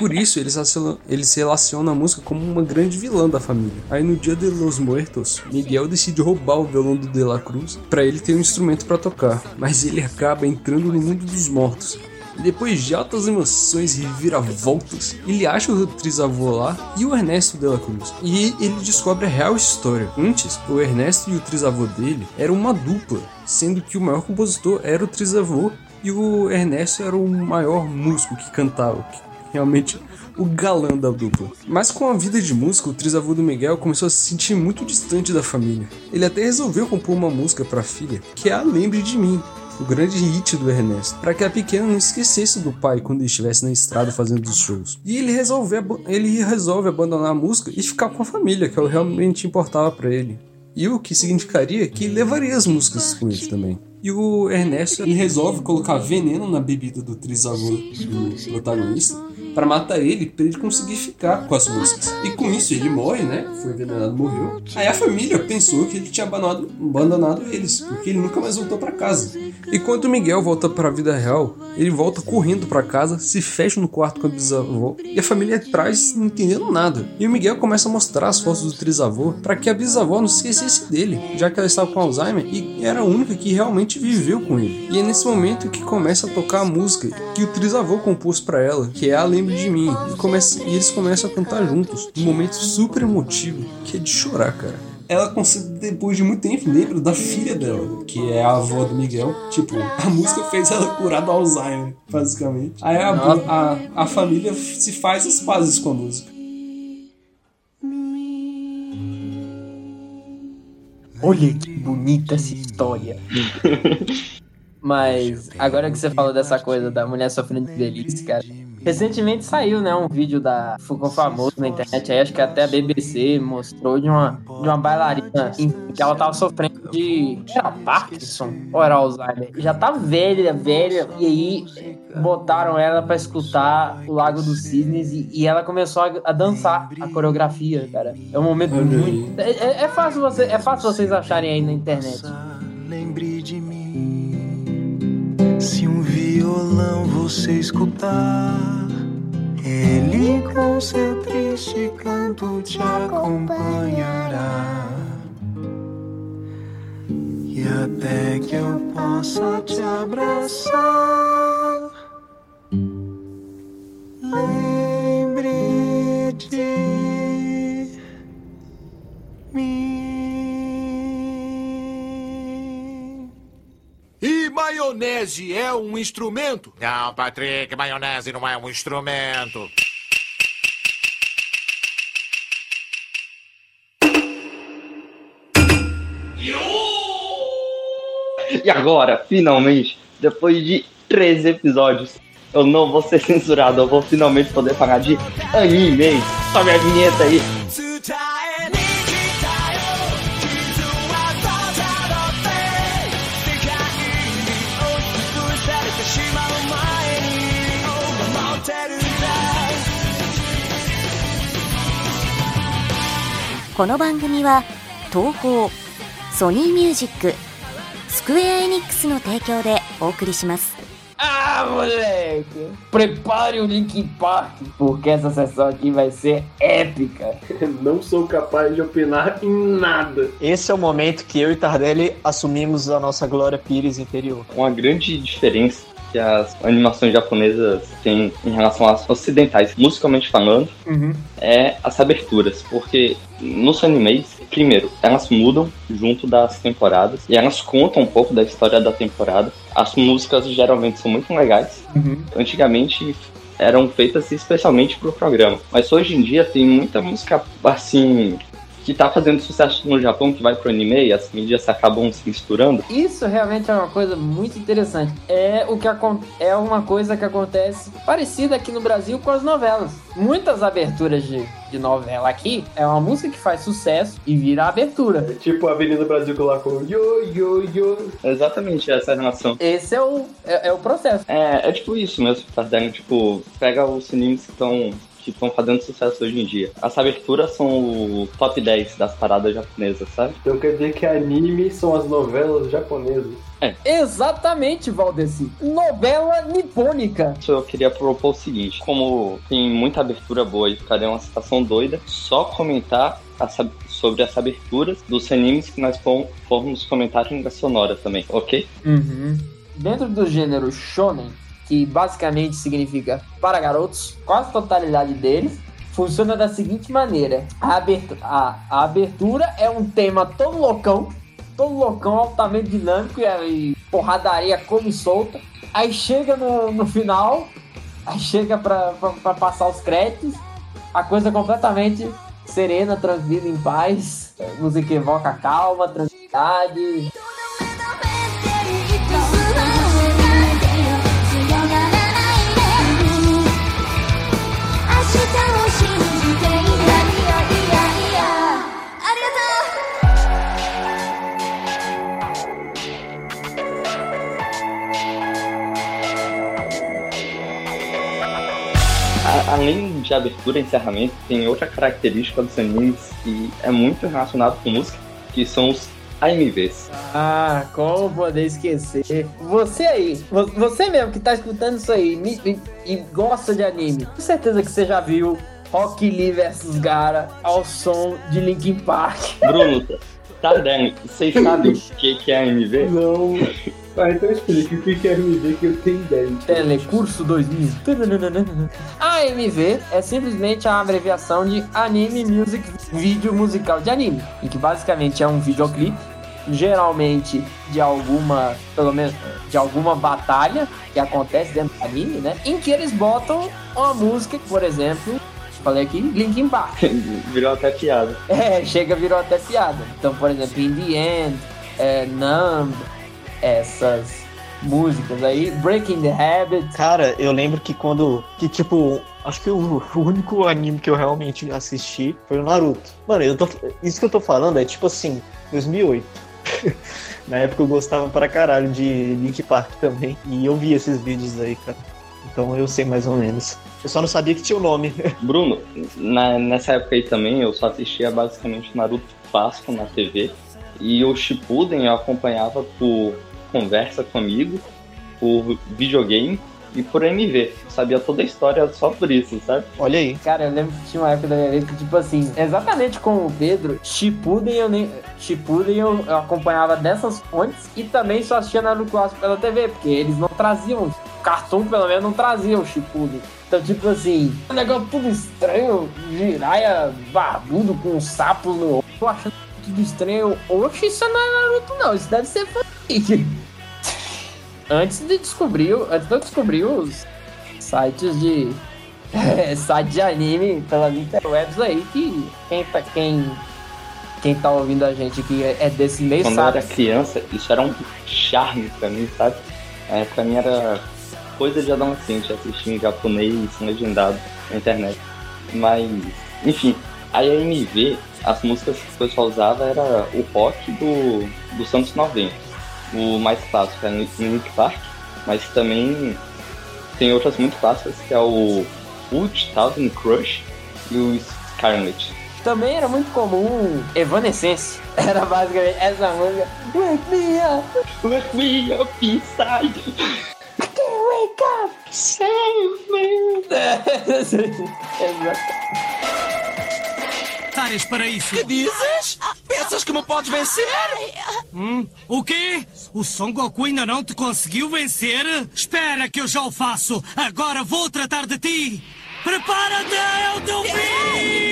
por isso ele se, relaciona, ele se relaciona a música como uma grande vilã da família. Aí no dia de los muertos, Miguel decide roubar o violão do De La Cruz para ele ter um instrumento para tocar, mas ele acaba entrando no mundo dos mortos. E depois de altas emoções e reviravoltas, ele acha o trisavô lá e o Ernesto de la Cruz. E ele descobre a real história. Antes, o Ernesto e o trisavô dele eram uma dupla, sendo que o maior compositor era o trisavô e o Ernesto era o maior músico que cantava, que realmente o galã da dupla. Mas com a vida de músico, o trisavô do Miguel começou a se sentir muito distante da família. Ele até resolveu compor uma música para a filha, que é a Lembre de Mim, o grande hit do Ernesto, para que a pequena não esquecesse do pai quando estivesse na estrada fazendo os shows. E ele resolve, ele resolve abandonar a música e ficar com a família, que é o realmente importava para ele. E o que significaria que levaria as músicas com ele também. E o Ernesto resolve colocar veneno na bebida do trisavô do protagonista para matar ele, para ele conseguir ficar com as músicas. E com isso ele morre, né? Foi envenenado, morreu. Aí a família pensou que ele tinha abandonado, abandonado eles, porque ele nunca mais voltou para casa. E quando Miguel volta para a vida real, ele volta correndo para casa, se fecha no quarto com a bisavó e a família atrás não entendendo nada. E o Miguel começa a mostrar as fotos do trisavô para que a bisavó não esquecesse dele, já que ela estava com Alzheimer e era a única que realmente viveu com ele. E é nesse momento que começa a tocar a música que o trisavô compôs para ela, que é a Lembre de Mim. E, começa, e eles começam a cantar juntos, num momento super emotivo, que é de chorar, cara ela consegue, depois de muito tempo, lembra da filha dela, que é a avó do Miguel. Tipo, a música fez ela curar do Alzheimer, basicamente. Aí a, a, a família se faz as pazes com a música. Olha que bonita essa história. [LAUGHS] Mas agora que você falou dessa coisa da mulher sofrendo de velhice, cara. Recentemente saiu, né, um vídeo da ficou famoso na internet, aí acho que até a BBC mostrou de uma, de uma bailarina em que ela tava sofrendo de era Parkinson ou era Alzheimer. Já tá velha, velha, e aí botaram ela pra escutar o Lago dos Cisnes e, e ela começou a, a dançar a coreografia, cara. É um momento Olha muito é, é- é fácil você, é fácil vocês acharem aí na internet. Lembre de mim. Se um violão você escutar, ele com seu triste canto te acompanhará. E até que eu possa te abraçar, lembre de mim. Maionese é um instrumento? Não, Patrick, maionese não é um instrumento. E agora, finalmente, depois de 13 episódios, eu não vou ser censurado, eu vou finalmente poder falar de anime. Sobe a vinheta aí. この番組は東宝ソニーミュージックスクエア・エニックスの提供でお送りします Ah, moleque! Prepare o Linkin Park, porque essa sessão aqui vai ser épica. Não sou capaz de opinar em nada. Esse é o momento que eu e Tardelli assumimos a nossa Glória Pires interior. Uma grande diferença que as animações japonesas têm em relação às ocidentais, musicalmente falando, Uhum. é as aberturas, porque nos animes, primeiro, elas mudam junto das temporadas e elas contam um pouco da história da temporada. As músicas geralmente são muito legais. Uhum. Antigamente eram feitas especialmente pro programa, mas hoje em dia tem muita música assim que tá fazendo sucesso no Japão que vai pro anime e as mídias acabam se misturando. Isso realmente é uma coisa muito interessante. É o que é uma coisa que acontece parecida aqui no Brasil com as novelas. Muitas aberturas de, de novela aqui é uma música que faz sucesso e vira abertura. É tipo a Avenida Brasil colocou yo, yo, yo. Exatamente essa relação. Esse é o, é, é o processo. É, é tipo isso mesmo, Fazendo, tipo, pega os animes que estão que estão fazendo sucesso hoje em dia. As aberturas são o top 10 das paradas japonesas, sabe? Então quer dizer que anime são as novelas japonesas. Exatamente, Valdeci. Novela nipônica. Eu queria propor o seguinte: como tem muita abertura boa e ficaria uma situação doida, só comentar essa- sobre as aberturas dos animes que nós fom- formos comentar em sonora também, ok? Uhum. Dentro do gênero shonen, que basicamente significa para garotos, quase totalidade deles funciona da seguinte maneira: a abertura, a, a abertura é um tema todo loucão, todo loucão, altamente dinâmico e, e porradaria come solta. Aí chega no, no final, aí chega pra passar os créditos, a coisa completamente serena, tranquila, em paz. Música evoca calma, tranquilidade. Além de abertura e encerramento, tem outra característica dos animes que é muito relacionado com música, que são os AMVs. Ah, como poder esquecer? Você aí, vo- você mesmo que tá escutando isso aí e, e gosta de anime, com certeza que você já viu Rock Lee vs Gara ao som de Linkin Park. Bruno, Tardelli, vocês sabem o [LAUGHS] que, que é AMV? Não. Ah, então explique o que é MV que eu tenho ideia. Telecurso 2000. AMV é simplesmente a abreviação de Anime Music Vídeo Musical de Anime, em que basicamente é um videoclipe, geralmente de alguma, pelo menos de alguma batalha que acontece dentro do anime, né? Em que eles botam uma música, por exemplo, falei aqui, Linkin Park. [LAUGHS] Virou até piada. É, chega virou até piada. Então, por exemplo, In The End, é, Numb, essas músicas aí, Breaking the Habit. Cara, eu lembro que quando. Que tipo. Acho que o, único anime que eu realmente assisti foi o Naruto. Mano, eu tô, isso que eu tô falando é tipo assim, 2008. [LAUGHS] Na época eu gostava pra caralho de Link Park também. E eu vi esses vídeos aí, cara. Então eu sei mais ou menos. Eu só não sabia que tinha o nome. [LAUGHS] Bruno, na- nessa época aí também eu só assistia basicamente Naruto clássico na TV. E o Shippuden eu acompanhava por conversa com amigo, por videogame e por MV. Eu sabia toda a história só por isso, sabe? Olha aí. Cara, eu lembro que tinha uma época da minha vida que, tipo assim, exatamente como o Pedro, Shippuden eu nem. Shippuden eu, eu acompanhava dessas fontes e também só assistia Naruto Clássico pela TV, porque eles não traziam. O Cartoon, pelo menos, não trazia o Shippuden. Então, tipo assim, um negócio tudo estranho, Jiraya barbudo com um sapo no olho, eu achando tudo estranho. Oxe, isso não é Naruto, não. Isso deve ser fanfic. Antes de descobrir, antes de eu descobrir os sites de [LAUGHS] é, site de anime pelas interwebs aí que quem tá, quem, quem tá ouvindo a gente aqui é, é desse meio Quando eu sabe. era criança, isso era um charme pra mim, sabe? É, pra mim era coisa de adolescente assistir em japonês legendado na internet. Mas, enfim, a AMV, as músicas que o pessoal usava era o rock do, dos anos 90. O mais clássico é Link Park, mas também tem outras muito clássicas que é o Wood Thousand Crush e o Scarlet. Também era muito comum Evanescence. [LAUGHS] Era basicamente essa música. Wake me up! Wake me up inside! I can't wake up! Save me! [LAUGHS] Áreas para isso. Que dizes? Pensas que me podes vencer? Hum? O quê? O Son Goku ainda não te conseguiu vencer? Espera que eu já o faço. Agora vou tratar de ti. Prepara-te, é o teu fim!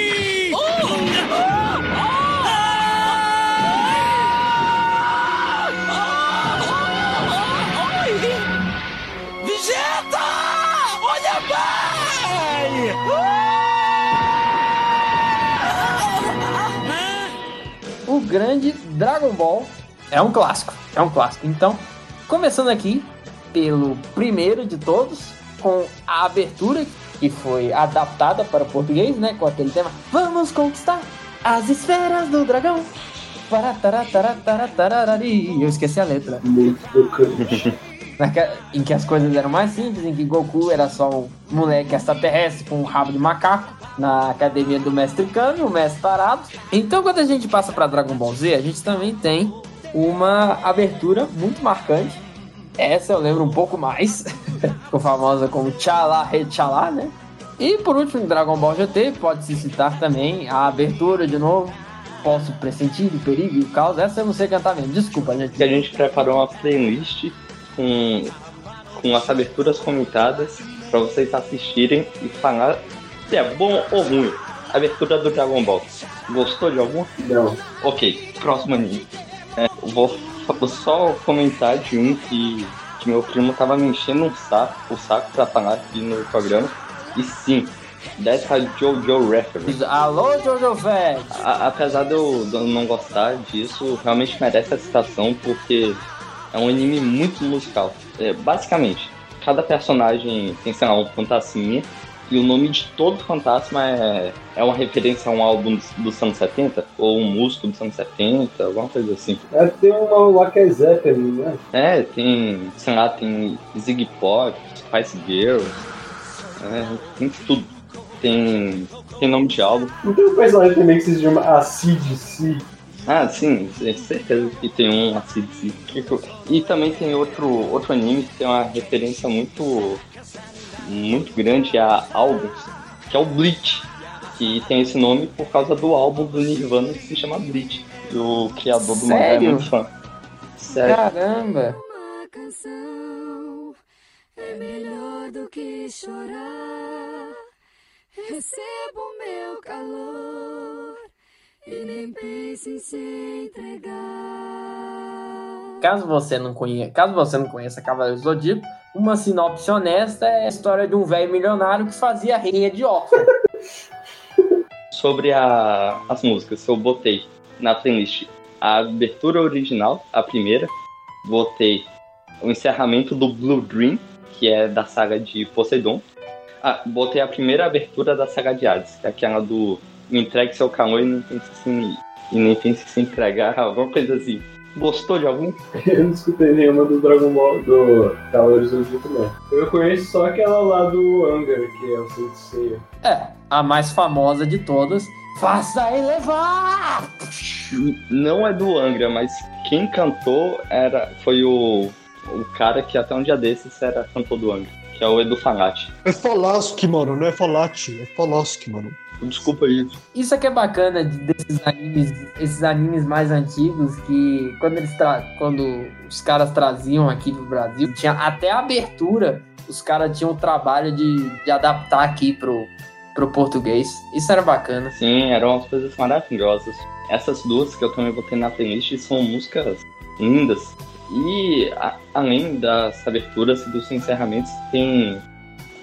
Grande Dragon Ball é um clássico. É um clássico. Então, começando aqui pelo primeiro de todos, com a abertura que foi adaptada para o português, né? Com aquele tema Vamos conquistar as esferas do dragão. Eu esqueci a letra. Naque- [LAUGHS] em que as coisas eram mais simples, em que Goku era só um moleque extraterrestre com um rabo de macaco na academia do Mestre Kami, o Mestre Tarado. Então, quando a gente passa para Dragon Ball Z, a gente também tem uma abertura muito marcante. Essa eu lembro um pouco mais, [LAUGHS] ficou famosa como Tchala Rei Tchala, né? E por último, Dragon Ball GT, pode-se citar também a abertura de novo. Posso pressentir o perigo e o caos. Essa eu não sei cantar mesmo, desculpa, gente. a gente preparou uma playlist com, com as aberturas comentadas para vocês assistirem e falar se é bom ou ruim. Abertura do Dragon Ball. Gostou de algum? Não. Ok, próximo anime. É, vou, só comentar de um que, que meu primo tava me enchendo um saco, o saco pra falar aqui no programa. E sim, dessa JoJo Reference. Alô, Jojo Fett! A- apesar de eu, de eu não gostar disso, realmente merece a citação porque é um anime muito musical. É, basicamente, cada personagem tem, sei lá, um fantasminha e o nome de todo fantasma é, é uma referência a um álbum dos, anos 70 ou um músico dos anos 70, alguma coisa assim. É, tem uma lá que é Zeppelin, né? É, tem, sei lá, tem Ziggy Pop, Spice Girls, É, tem tudo. Tem, tem nome de álbum. Não tem um personagem também que se chama ACDC? Ah, sim, certeza que tem um assim. E também tem outro, outro anime que tem uma referência muito muito grande a álbuns, que é o Bleach, que tem esse nome por causa do álbum do Nirvana que se chama Bleach. E o criador do mangá é muito fã. Sério. Caramba! Uma canção é melhor do que chorar. Receba o meu calor e nem pense em se entregar. Caso você não conheça, caso você não conheça Cavaleiro do Zodíaco, uma sinopse honesta é a história de um velho milionário que fazia rinha de órfão. [LAUGHS] Sobre a- as músicas, eu botei na playlist a abertura original, a primeira. Botei o encerramento do Blue Dream, que é da saga de Poseidon. Ah, botei a primeira abertura da saga de Hades, que é aquela do entregue seu calor e não pense em, e nem pense se entregar, [LAUGHS] alguma coisa assim. Gostou de algum? [LAUGHS] Eu não escutei nenhuma do Dragon Ball do Cavaleiros do Zodíaco, não. Eu conheço só aquela lá do Anger, que é o Sensei. É, a mais famosa de todas. Faça elevar! Não é do Angra, mas quem cantou era, foi o, o cara que até um dia desses era cantor do Angra, que é o Edu Fanati. É Falasque, mano, não é Falate, é Falasque, mano. Desculpa aí. Isso aqui é bacana de- desses animes, esses animes mais antigos que quando eles tra quando os caras traziam aqui pro Brasil, tinha até a abertura, os caras tinham o trabalho de, de adaptar aqui pro, pro português. Isso era bacana. Sim, eram umas coisas maravilhosas. Essas duas que eu também botei na playlist são músicas lindas. E a- além das aberturas e dos encerramentos, tem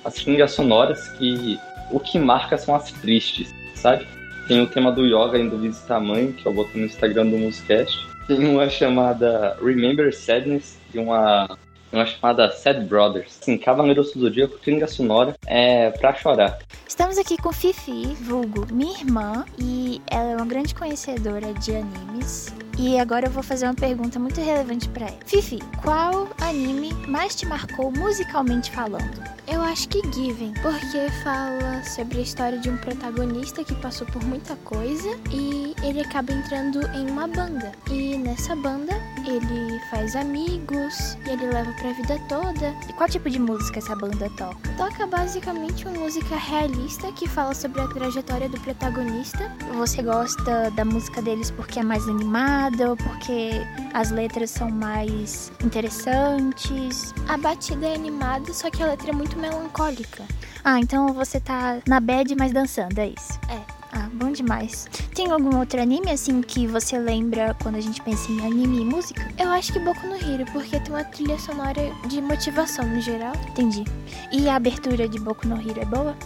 as trilhas sonoras que o que marca são as tristes, sabe? Tem o tema do Yoga indo visitar a mãe, que eu botei no Instagram do Musicast. Tem uma chamada Remember Sadness e uma, uma chamada Sad Brothers. Assim, Cavaleiros do Zodíaco, trilha sonora é pra chorar. Estamos aqui com Fifi, vulgo minha irmã, e ela é uma grande conhecedora de animes. E agora eu vou fazer uma pergunta muito relevante pra ela. Fifi, qual anime mais te marcou musicalmente falando? Eu acho que Given, porque fala sobre a história de um protagonista que passou por muita coisa e ele acaba entrando em uma banda. E nessa banda ele faz amigos e ele leva pra vida toda. E qual tipo de música essa banda toca? Toca basicamente uma música realista que fala sobre a trajetória do protagonista. Você gosta da música deles porque é mais animada ou porque as letras são mais interessantes? A batida é animada, só que a letra é muito melancólica. Ah, então você tá na bad, mas dançando, é isso? É. Ah, bom demais. Tem algum outro anime assim que você lembra quando a gente pensa em anime e música? Eu acho que Boku no Hero, porque tem uma trilha sonora de motivação no geral. Entendi. E a abertura de Boku no Hero é boa?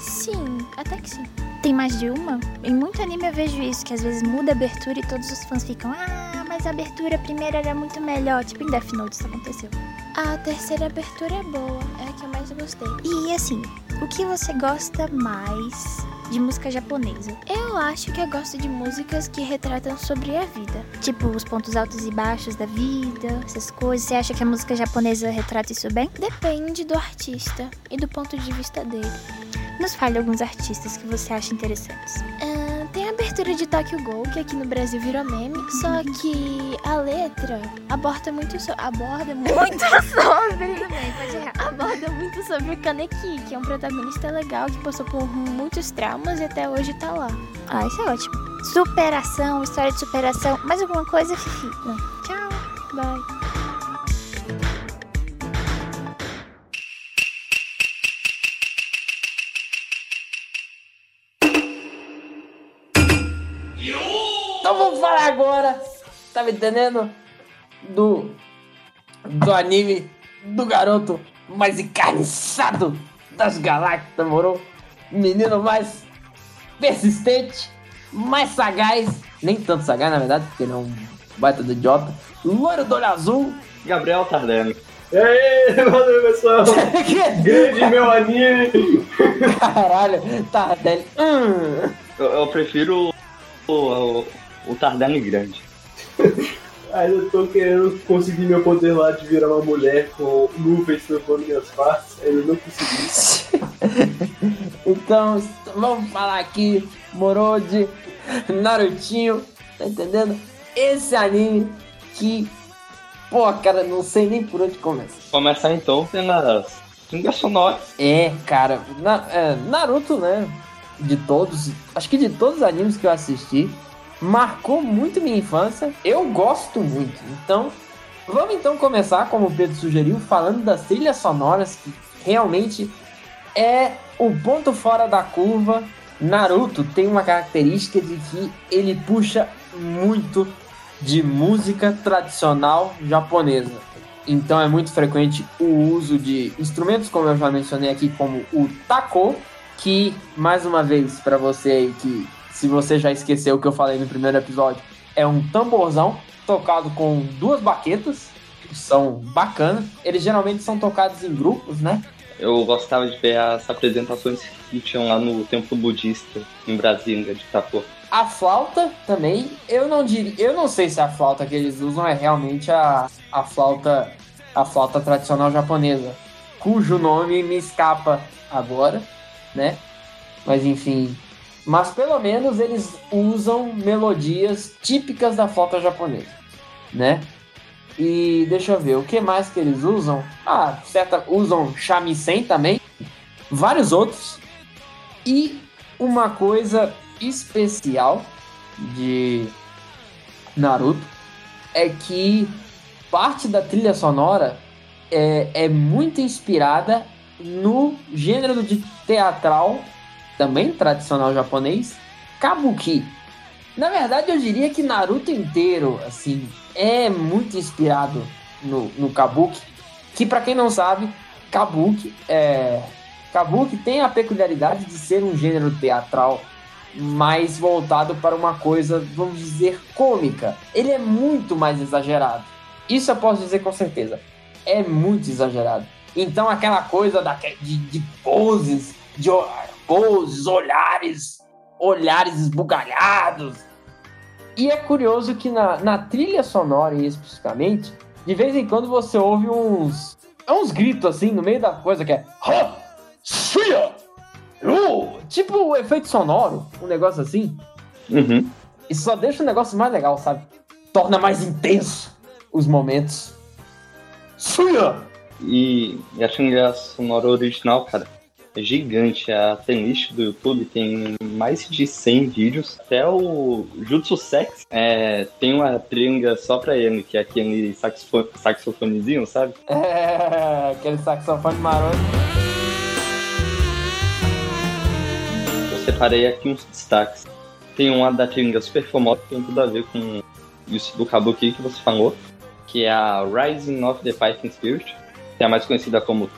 Sim, até que sim. Tem mais de uma? Em muito anime eu vejo isso, que às vezes muda a abertura e todos os fãs ficam Ah, mas a abertura primeira era muito melhor. Tipo em Death Note isso aconteceu. A terceira abertura é boa, é a que eu mais gostei. E assim, o que você gosta mais de música japonesa? Eu acho que eu gosto de músicas que retratam sobre a vida. Tipo, os pontos altos e baixos da vida, essas coisas. Você acha que a música japonesa retrata isso bem? Depende do artista e do ponto de vista dele. Nos fale alguns artistas que você acha interessantes. Tem a abertura de Tokyo Ghoul, que aqui no Brasil virou meme, só que a letra aborda muito, so aborda muito [LAUGHS] sobre... Pode errar. Aborda muito sobre o Kaneki, que é um protagonista legal que passou por muitos traumas e até hoje tá lá. Ah, isso é ótimo. Superação, história de superação. Mais alguma coisa, Fifi? [LAUGHS] Não. Tchau, bye. Vamos falar agora, tá me entendendo? Do, do anime do garoto mais encarniçado das galáxias, moro? Menino mais persistente, mais sagaz, nem tanto sagaz na verdade, porque ele é um baita do idiota. Loiro do olho azul. Gabriel Tardelli. E aí, valeu pessoal! [LAUGHS] Grande meu anime! Caralho, Tardelli. Hum. Eu, eu prefiro o, o, o Tardelli grande. [LAUGHS] Ainda tô querendo conseguir meu poder lá de virar uma mulher com nuvens tampando minhas faces, ainda não consegui. [LAUGHS] então, vamos falar aqui, Morode, Narutinho, tá entendendo? Esse anime que, pô, cara, não sei nem por onde começar. Começar então pelas trilhas sonoras. É, cara, na- é, Naruto, né? De todos, acho que de todos os animes que eu assisti, marcou muito minha infância. Eu gosto muito. Então, vamos então começar, como o Pedro sugeriu, falando das trilhas sonoras, que realmente é o ponto fora da curva. Naruto tem uma característica de que ele puxa muito de música tradicional japonesa. Então é muito frequente o uso de instrumentos, como eu já mencionei aqui, como o taco, que, mais uma vez, para você aí que, se você já esqueceu o que eu falei no primeiro episódio, é um tamborzão tocado com duas baquetas, que são bacanas. Eles geralmente são tocados em grupos, né? Eu gostava de ver as apresentações que tinham lá no templo budista em Brasília de Itapu. A flauta também, eu não diria, eu não sei se a flauta que eles usam é realmente a, a flauta a flauta tradicional japonesa, cujo nome me escapa agora, né? Mas enfim, mas pelo menos eles usam melodias típicas da flauta japonesa, né? E deixa eu ver, o que mais que eles usam? Ah, certa, usam shamisen também, vários outros. E uma coisa especial de Naruto é que parte da trilha sonora é, é muito inspirada no gênero de teatral, também tradicional japonês, Kabuki. Na verdade, eu diria que Naruto inteiro, assim, é muito inspirado no, no Kabuki, que para quem não sabe, Kabuki é Kabuki tem a peculiaridade de ser um gênero teatral mais voltado para uma coisa, vamos dizer, cômica. Ele é muito mais exagerado. Isso eu posso dizer com certeza. É muito exagerado. Então aquela coisa da, de, de poses, de poses, olhares, olhares esbugalhados. E é curioso que na, na trilha sonora, especificamente, de vez em quando você ouve uns, uns gritos assim no meio da coisa que é. Tipo o efeito sonoro, um negócio assim. Uhum. Isso só deixa o negócio mais legal, sabe? Torna mais intenso os momentos. Suya! E, e a trilha sonora original, cara, é gigante. A playlist do YouTube tem mais de 100 vídeos. Até o Jutsu Sex é, tem uma trilha só pra ele, que é aquele saxofo saxofonezinho, sabe? É, aquele saxofone maroto. Eu separei aqui uns destaques. Tem uma da trilha super famosa que tem tudo a ver com isso do Kabuki que você falou, que é a Rising of the Fighting Spirit, que é mais conhecida como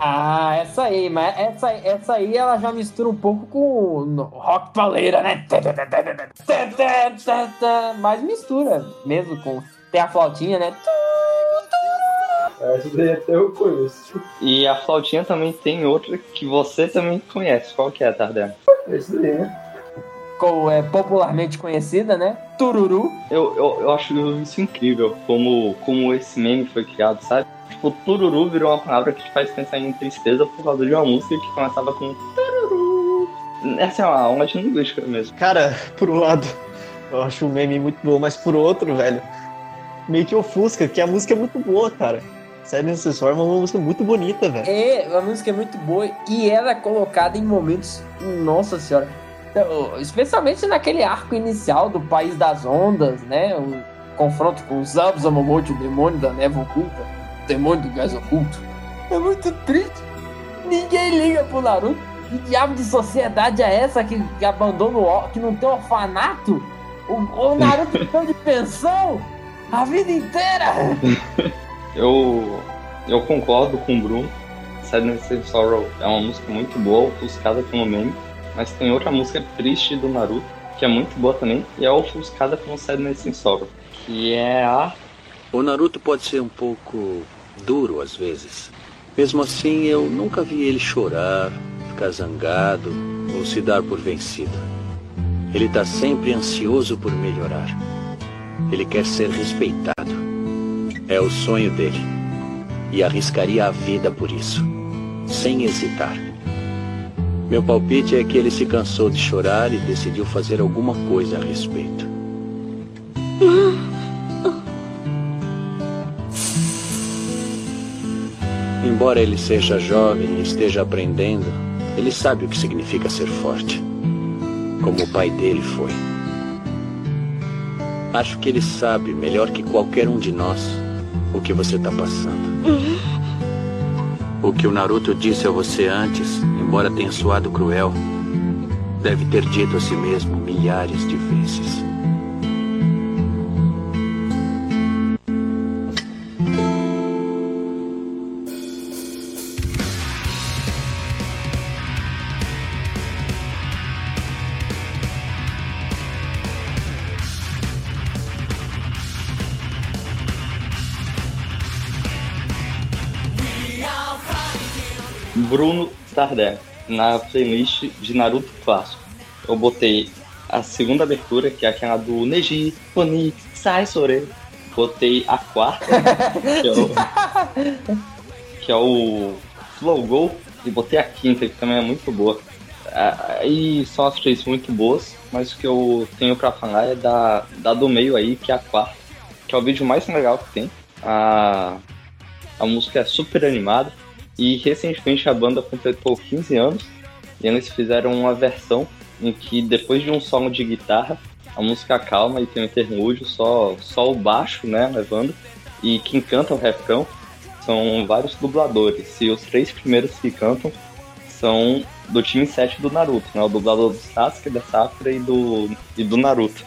Ah, essa aí, mas essa, essa aí ela já mistura um pouco com rock paleira, né? Mas mistura mesmo com. Tem a flautinha, né? Essa daí até eu conheço. E a flautinha também tem outra que você também conhece. Qual que é, Tardel? Esse daí, né? Como é popularmente conhecida, né? Tururu. Eu, eu, eu acho isso incrível, como, como esse meme foi criado, sabe? Tipo, tururu virou uma palavra que te faz pensar em tristeza por causa de uma música que começava com tururu. Essa é uma de linguística mesmo. Cara, por um lado, eu acho o meme muito bom, mas por outro, velho, meio que ofusca, que a música é muito boa, cara. Sério, Necessor é uma música muito bonita, velho. É, a música é muito boa e ela é colocada em momentos. Nossa senhora. Então, Especialmente naquele arco inicial do País das Ondas, né? O confronto com os Zabuzamomote, o demônio da névoa oculta, o demônio do gás oculto. É muito triste. Ninguém liga pro Naruto. Que diabo de sociedade é essa que, que abandona o que não tem orfanato? O, o Naruto ficou de pensão a vida inteira. [LAUGHS] Eu, eu concordo com o Bruno. Sadness and Sorrow é uma música muito boa, ofuscada pelo meme. Mas tem outra música triste do Naruto, que é muito boa também, e é ofuscada pelo Sadness and Sorrow. Que é a O Naruto pode ser um pouco duro às vezes. Mesmo assim, eu nunca vi ele chorar, ficar zangado ou se dar por vencido. Ele está sempre ansioso por melhorar. Ele quer ser respeitado. É o sonho dele. e arriscaria a vida por isso, sem hesitar. Meu palpite é que ele se cansou de chorar e decidiu fazer alguma coisa a respeito. Embora ele seja jovem e esteja aprendendo, ele sabe o que significa ser forte, como o pai dele foi. Acho que ele sabe melhor que qualquer um de nós o que você está passando. O que o Naruto disse a você antes, embora tenha soado cruel, deve ter dito a si mesmo milhares de vezes. Stardust, na playlist de Naruto Clássico. Eu botei a segunda abertura, que é aquela do Neji, Oni, Sai Sore. Botei a quarta, [LAUGHS] que é o, que é o Flow Go. E botei a quinta, que também é muito boa. Ah, E são as três muito boas, mas o que eu tenho pra falar é da, da do meio aí, que é a quarta, que é o vídeo mais legal que tem. A, a música é super animada. E recentemente a banda completou 15 anos e eles fizeram uma versão em que depois de um solo de guitarra, a música calma e tem um interlúdio, só, só o baixo, né, levando, e quem canta o refrão são vários dubladores. E os três primeiros que cantam são do time 7 do Naruto, né, o dublador do Sasuke, da Sakura e do, e do Naruto.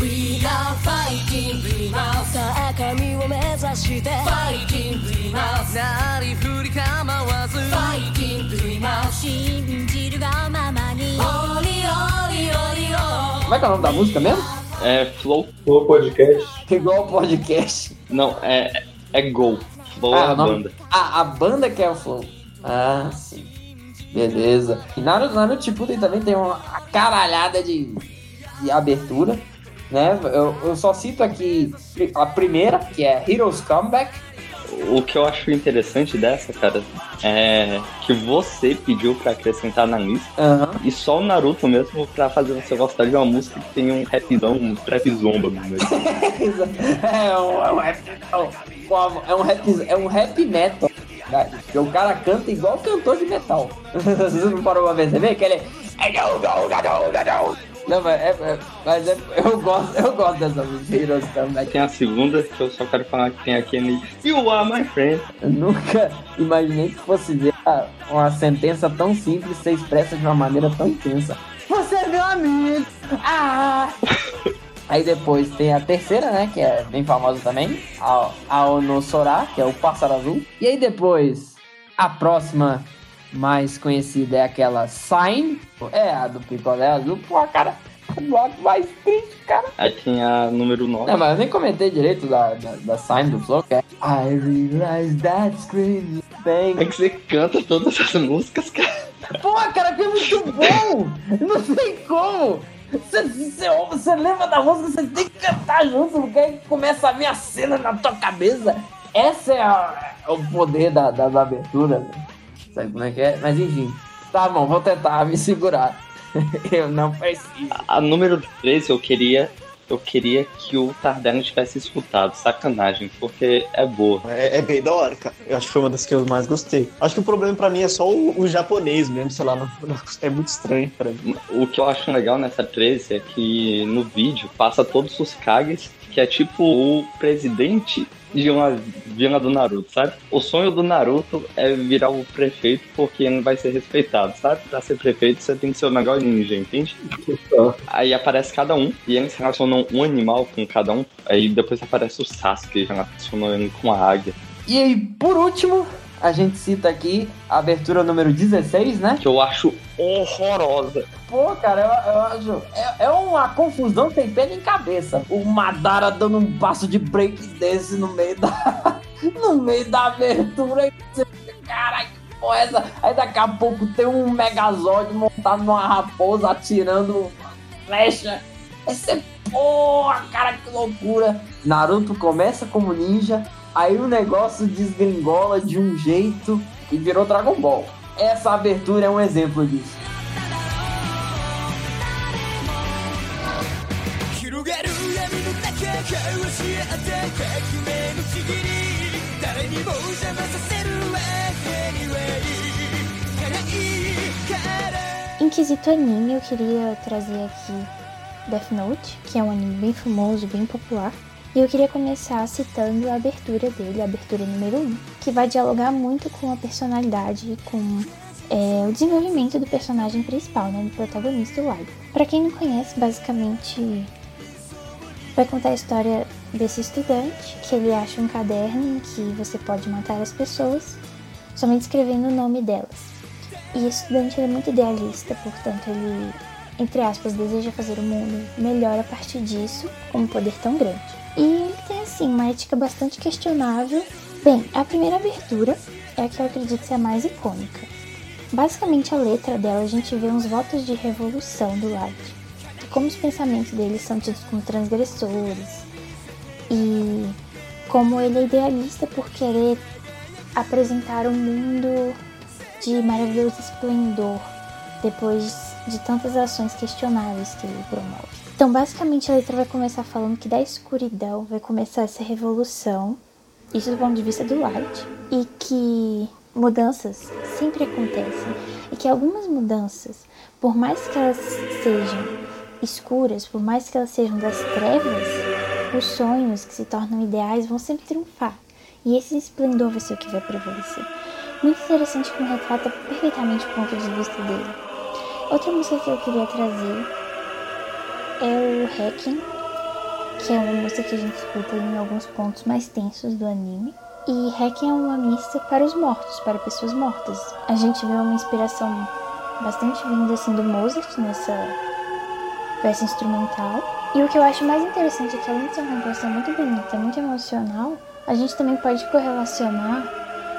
We are fighting dreamers さあ神を目指して Fighting dreamers なりふり構わず Fighting dreamers 信じるがままに Oli oli oli oli Como é que é o nome da música mesmo? É Flow. Flow Podcast. Igual o podcast. Não, é, é Gol. Flow é Ah, a o nome- banda. Ah, a banda que é o Flow. Ah, sim. Beleza. E Naruto, Naruto Shippuden também tem uma caralhada de, de abertura, né? Eu, eu só cito aqui a primeira, que é Heroes Comeback. O que eu acho interessante dessa, cara, é que você pediu pra acrescentar na lista e só o Naruto mesmo pra fazer você gostar de uma música que tem um rapzão, um trap zomba no meio. [LAUGHS] é, um, é um rap é um rap, é um rap metal. né? Porque o cara canta igual cantor de metal. [LAUGHS] Você não parou pra perceber que ele é. Não, mas, é, é- mas é- eu, gosto, eu gosto dessa música, Heroes. Tem a segunda que eu só quero falar que tem aquele You are my friend. Eu nunca imaginei que fosse ver uma sentença tão simples ser expressa de uma maneira tão intensa. Você é meu amigo! Ah! [LAUGHS] Aí depois tem a terceira, né? Que é bem famosa também. A, a Onosora, que é o pássaro azul. E aí depois, a próxima mais conhecida é aquela Sign. É a do picolé azul. Pô, cara, o bloco mais triste, cara. Aí tem a número 9. Não, mas eu nem comentei direito da, da, da sign do Flow, que é I realize that scream É que você canta todas as músicas, cara. Pô, cara, que é muito bom! Não tem como! Você, você, você lembra da música, você tem que cantar junto, porque aí começa a vir a cena na tua cabeça. Essa é, a- é o poder da, da, da abertura, né? Sabe como é que é? Mas enfim, tá bom, vou tentar me segurar. [LAUGHS] Eu não preciso. A número 13 eu queria. Eu queria que o Tardelli tivesse escutado, sacanagem, porque é boa. É, é bem da hora, cara. Eu acho que foi uma das que eu mais gostei. Acho que o problema pra mim é só o, o japonês mesmo, sei lá, não- não- é muito estranho pra mim. O que eu acho legal nessa 13 é que no vídeo passa todos os Kages, que é tipo o presidente de uma vila do Naruto, sabe? O sonho do Naruto é virar o prefeito porque não vai ser respeitado, sabe? Pra ser prefeito você tem que ser o melhor ninja, entende? [LAUGHS] Aí aparece cada um e eles relacionam um animal com cada um. Aí depois aparece o Sasuke relacionando ele com a águia. E aí, por último, a gente cita aqui a abertura número 16, né? Que eu acho horrorosa. Pô, cara, eu, eu. É, é uma confusão sem pé nem cabeça. O Madara dando um passo de break desse no meio da. [LAUGHS] no meio da abertura. Caralho, que porra é essa? Aí daqui a pouco tem um Megazord montado numa raposa atirando flecha. Aí você, Porra, cara, que loucura! Naruto começa como ninja, aí o negócio desgringola de um jeito e virou Dragon Ball. Essa abertura é um exemplo disso. 広がる闇の中交わし合った革命のちぎり誰にも邪魔させるわ Anyway 輝いから Em quesito anime, eu queria trazer aqui Death Note, que é um anime bem famoso, bem popular. E eu queria começar citando a abertura dele, a abertura número 1, que vai dialogar muito com a personalidade e com é, o desenvolvimento do personagem principal, né, do protagonista, o Light. Pra quem não conhece, basicamente vai contar a história desse estudante, que ele acha um caderno em que você pode matar as pessoas somente escrevendo o nome delas. E esse estudante é muito idealista, portanto ele, entre aspas, deseja fazer o mundo melhor a partir disso, com um poder tão grande. E ele tem, assim, uma ética bastante questionável. Bem, a primeira abertura é a que eu acredito ser a mais icônica. Basicamente, a letra dela, a gente vê uns votos de revolução do Light. Como os pensamentos dele são tidos como transgressores. E como ele é idealista por querer apresentar um mundo de maravilhoso esplendor depois de tantas ações questionáveis que ele promove. Então, basicamente, a letra vai começar falando que da escuridão vai começar essa revolução, isso do ponto de vista do Light, e que mudanças sempre acontecem, e que algumas mudanças, por mais que elas sejam escuras, por mais que elas sejam das trevas, os sonhos que se tornam ideais vão sempre triunfar, e esse esplendor vai ser o que vai prevalecer. Muito interessante como retrata perfeitamente o ponto de vista dele. Outra música que eu queria trazer é o Hacking, que é uma música que a gente escuta em alguns pontos mais tensos do anime. E Hacking é uma missa para os mortos, para pessoas mortas. A gente vê uma inspiração bastante vinda assim do Mozart nessa peça instrumental. E o que eu acho mais interessante é que além de ser uma composição muito bonita, muito emocional, a gente também pode correlacionar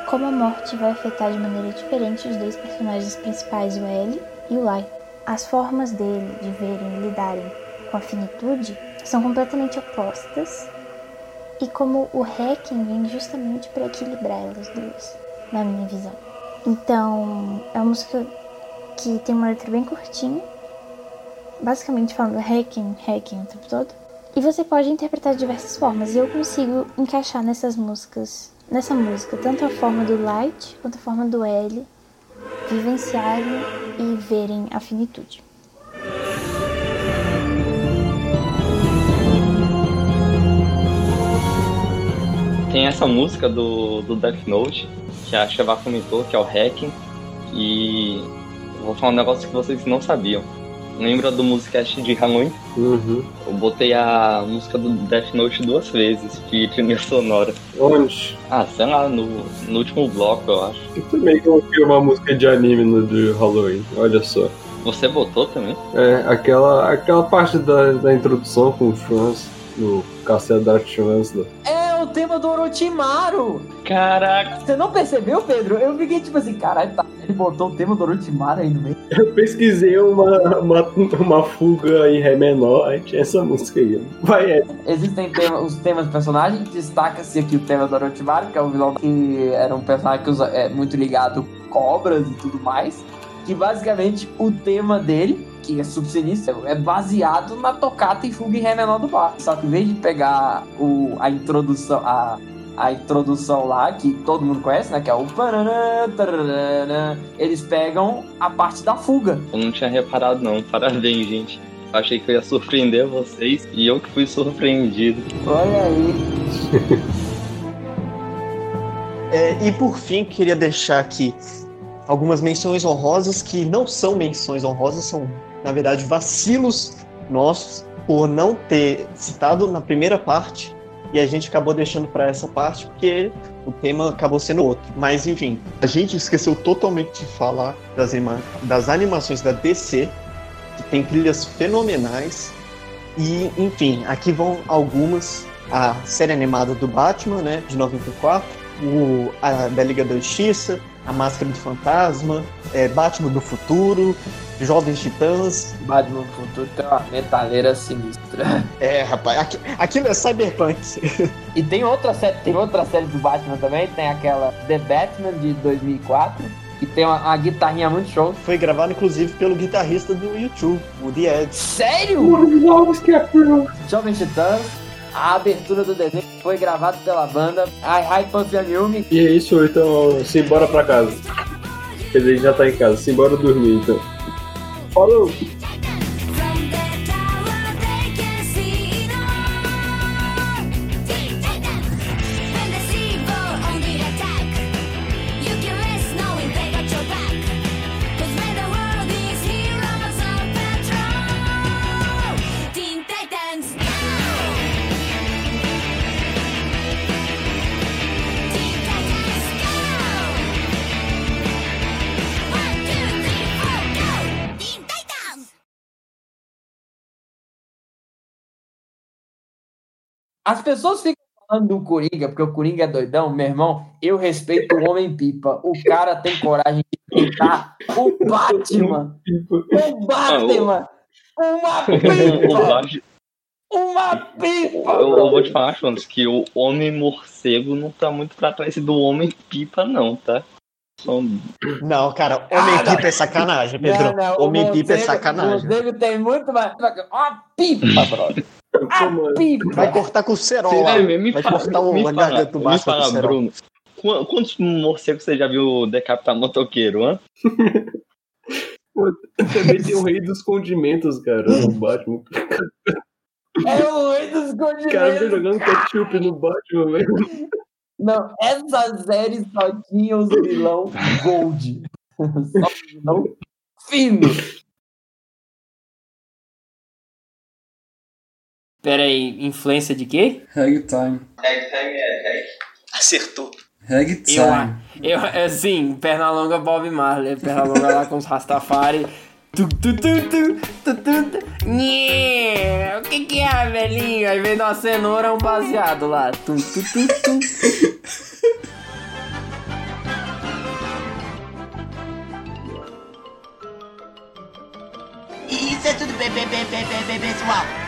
como a morte vai afetar de maneira diferente os dois personagens principais, o L e o Lai. As formas dele de verem e lidarem com a finitude são completamente opostas e como o hacking vem justamente para equilibrar elas duas, na minha visão. Então, é uma música que tem uma letra bem curtinha, basicamente falando hacking, hacking o tempo todo. E você pode interpretar de diversas formas, e eu consigo encaixar nessas músicas nessa música, tanto a forma do Light quanto a forma do L vivenciarem e verem a finitude. Tem essa música do, do Death Note, que a Sheva comentou, que é o Hacking, e vou falar um negócio que vocês não sabiam. Lembra do musicast de Halloween? Uhum. Eu botei a música do Death Note duas vezes, de trilha sonora. Onde? Ah, sei lá, no, no último bloco, eu acho. Eu também coloquei uma música de anime no de Halloween, olha só. Você botou também? É, aquela, aquela parte da, da introdução com o Franz, no Castelo da Franz. Né? É o tema do Orochimaru! Caraca! Você não percebeu, Pedro? Eu fiquei tipo assim, caralho, tá. Ele botou o tema do Orochimaru aí no meio. Eu pesquisei uma, uma, uma fuga em Ré menor, aí tinha essa música aí. Vai, é. Existem tema- os temas dos personagens, destaca-se aqui o tema do Orochimaru, que é o vilão que era um personagem que usa, é muito ligado cobras e tudo mais. Que basicamente o tema dele, que é subsinistro, é baseado na tocata e fuga em Ré menor do bar. Só que em vez de pegar o, a introdução, a, a introdução lá, que todo mundo conhece, né? Que é o eles pegam a parte da fuga. Eu não tinha reparado não, parabéns, gente. Achei que eu ia surpreender vocês e eu que fui surpreendido. Olha aí. [LAUGHS] É, e por fim, queria deixar aqui algumas menções honrosas que não são menções honrosas, são, na verdade, vacilos nossos por não ter citado na primeira parte e a gente acabou deixando para essa parte porque o tema acabou sendo outro. Mas enfim, a gente esqueceu totalmente de falar das, das animações da DC, que tem trilhas fenomenais. E, enfim, aqui vão algumas. A série animada do Batman, né, de 94, o, a da Liga da Justiça, A Máscara do Fantasma, é, Batman do Futuro, Jovens Titãs. Batman do Futuro tem uma metaleira sinistra. [LAUGHS] É, rapaz, aqui- aquilo é cyberpunk. [LAUGHS] E tem outra série, tem outra série do Batman também, tem aquela The Batman de 2004, que tem uma, uma guitarrinha muito show. Foi gravado, inclusive, pelo guitarrista do YouTube, o The Ed. Sério? Jovem Titãs, a abertura do desenho foi gravada pela banda Hi Hi Puff Yumi. E é isso, então, simbora pra casa. Quer dizer, já tá em casa, simbora dormir então. Falou! As pessoas ficam falando do Coringa, porque o Coringa é doidão, meu irmão. Eu respeito o Homem-Pipa. O cara tem coragem de tentar o [LAUGHS] Batman. O Batman. Uma [LAUGHS] pipa. Uma pipa. Eu, eu vou te falar, Jonas, que o Homem Morcego não tá muito pra trás do Homem Pipa, não, tá? Não, cara, Homem-Pipa é sacanagem, Pedro. Não, não, o Homem-Pipa é sacanagem. O morcego tem muito mais. Uma pipa, brother. Uma pipa. Vai cortar com o cerol Sim, lá. é, me Vai fala- cortar o me a fala- garganta do com fala. Bruno, qu- quantos morcegos você já viu decapitar motoqueiro, hã? Pô, também tem o rei dos condimentos, cara, no Batman. É o rei dos O cara tá condimentos. jogando ketchup no Batman, velho. Não, essa série só tinha os vilão gold. [LAUGHS] Só vilão fino. Pera aí, influência de quê? Ragtime. Acertou. Ragtime. Eu, eu, assim, perna longa Bob Marley, perna longa lá com os Rastafari. Tu, tu, tu, tu, tu, tu, tu. Nhê, O que que é, velhinho? Aí vem uma cenoura, um baseado lá. Tu, tu, tu, tu. Pessoal.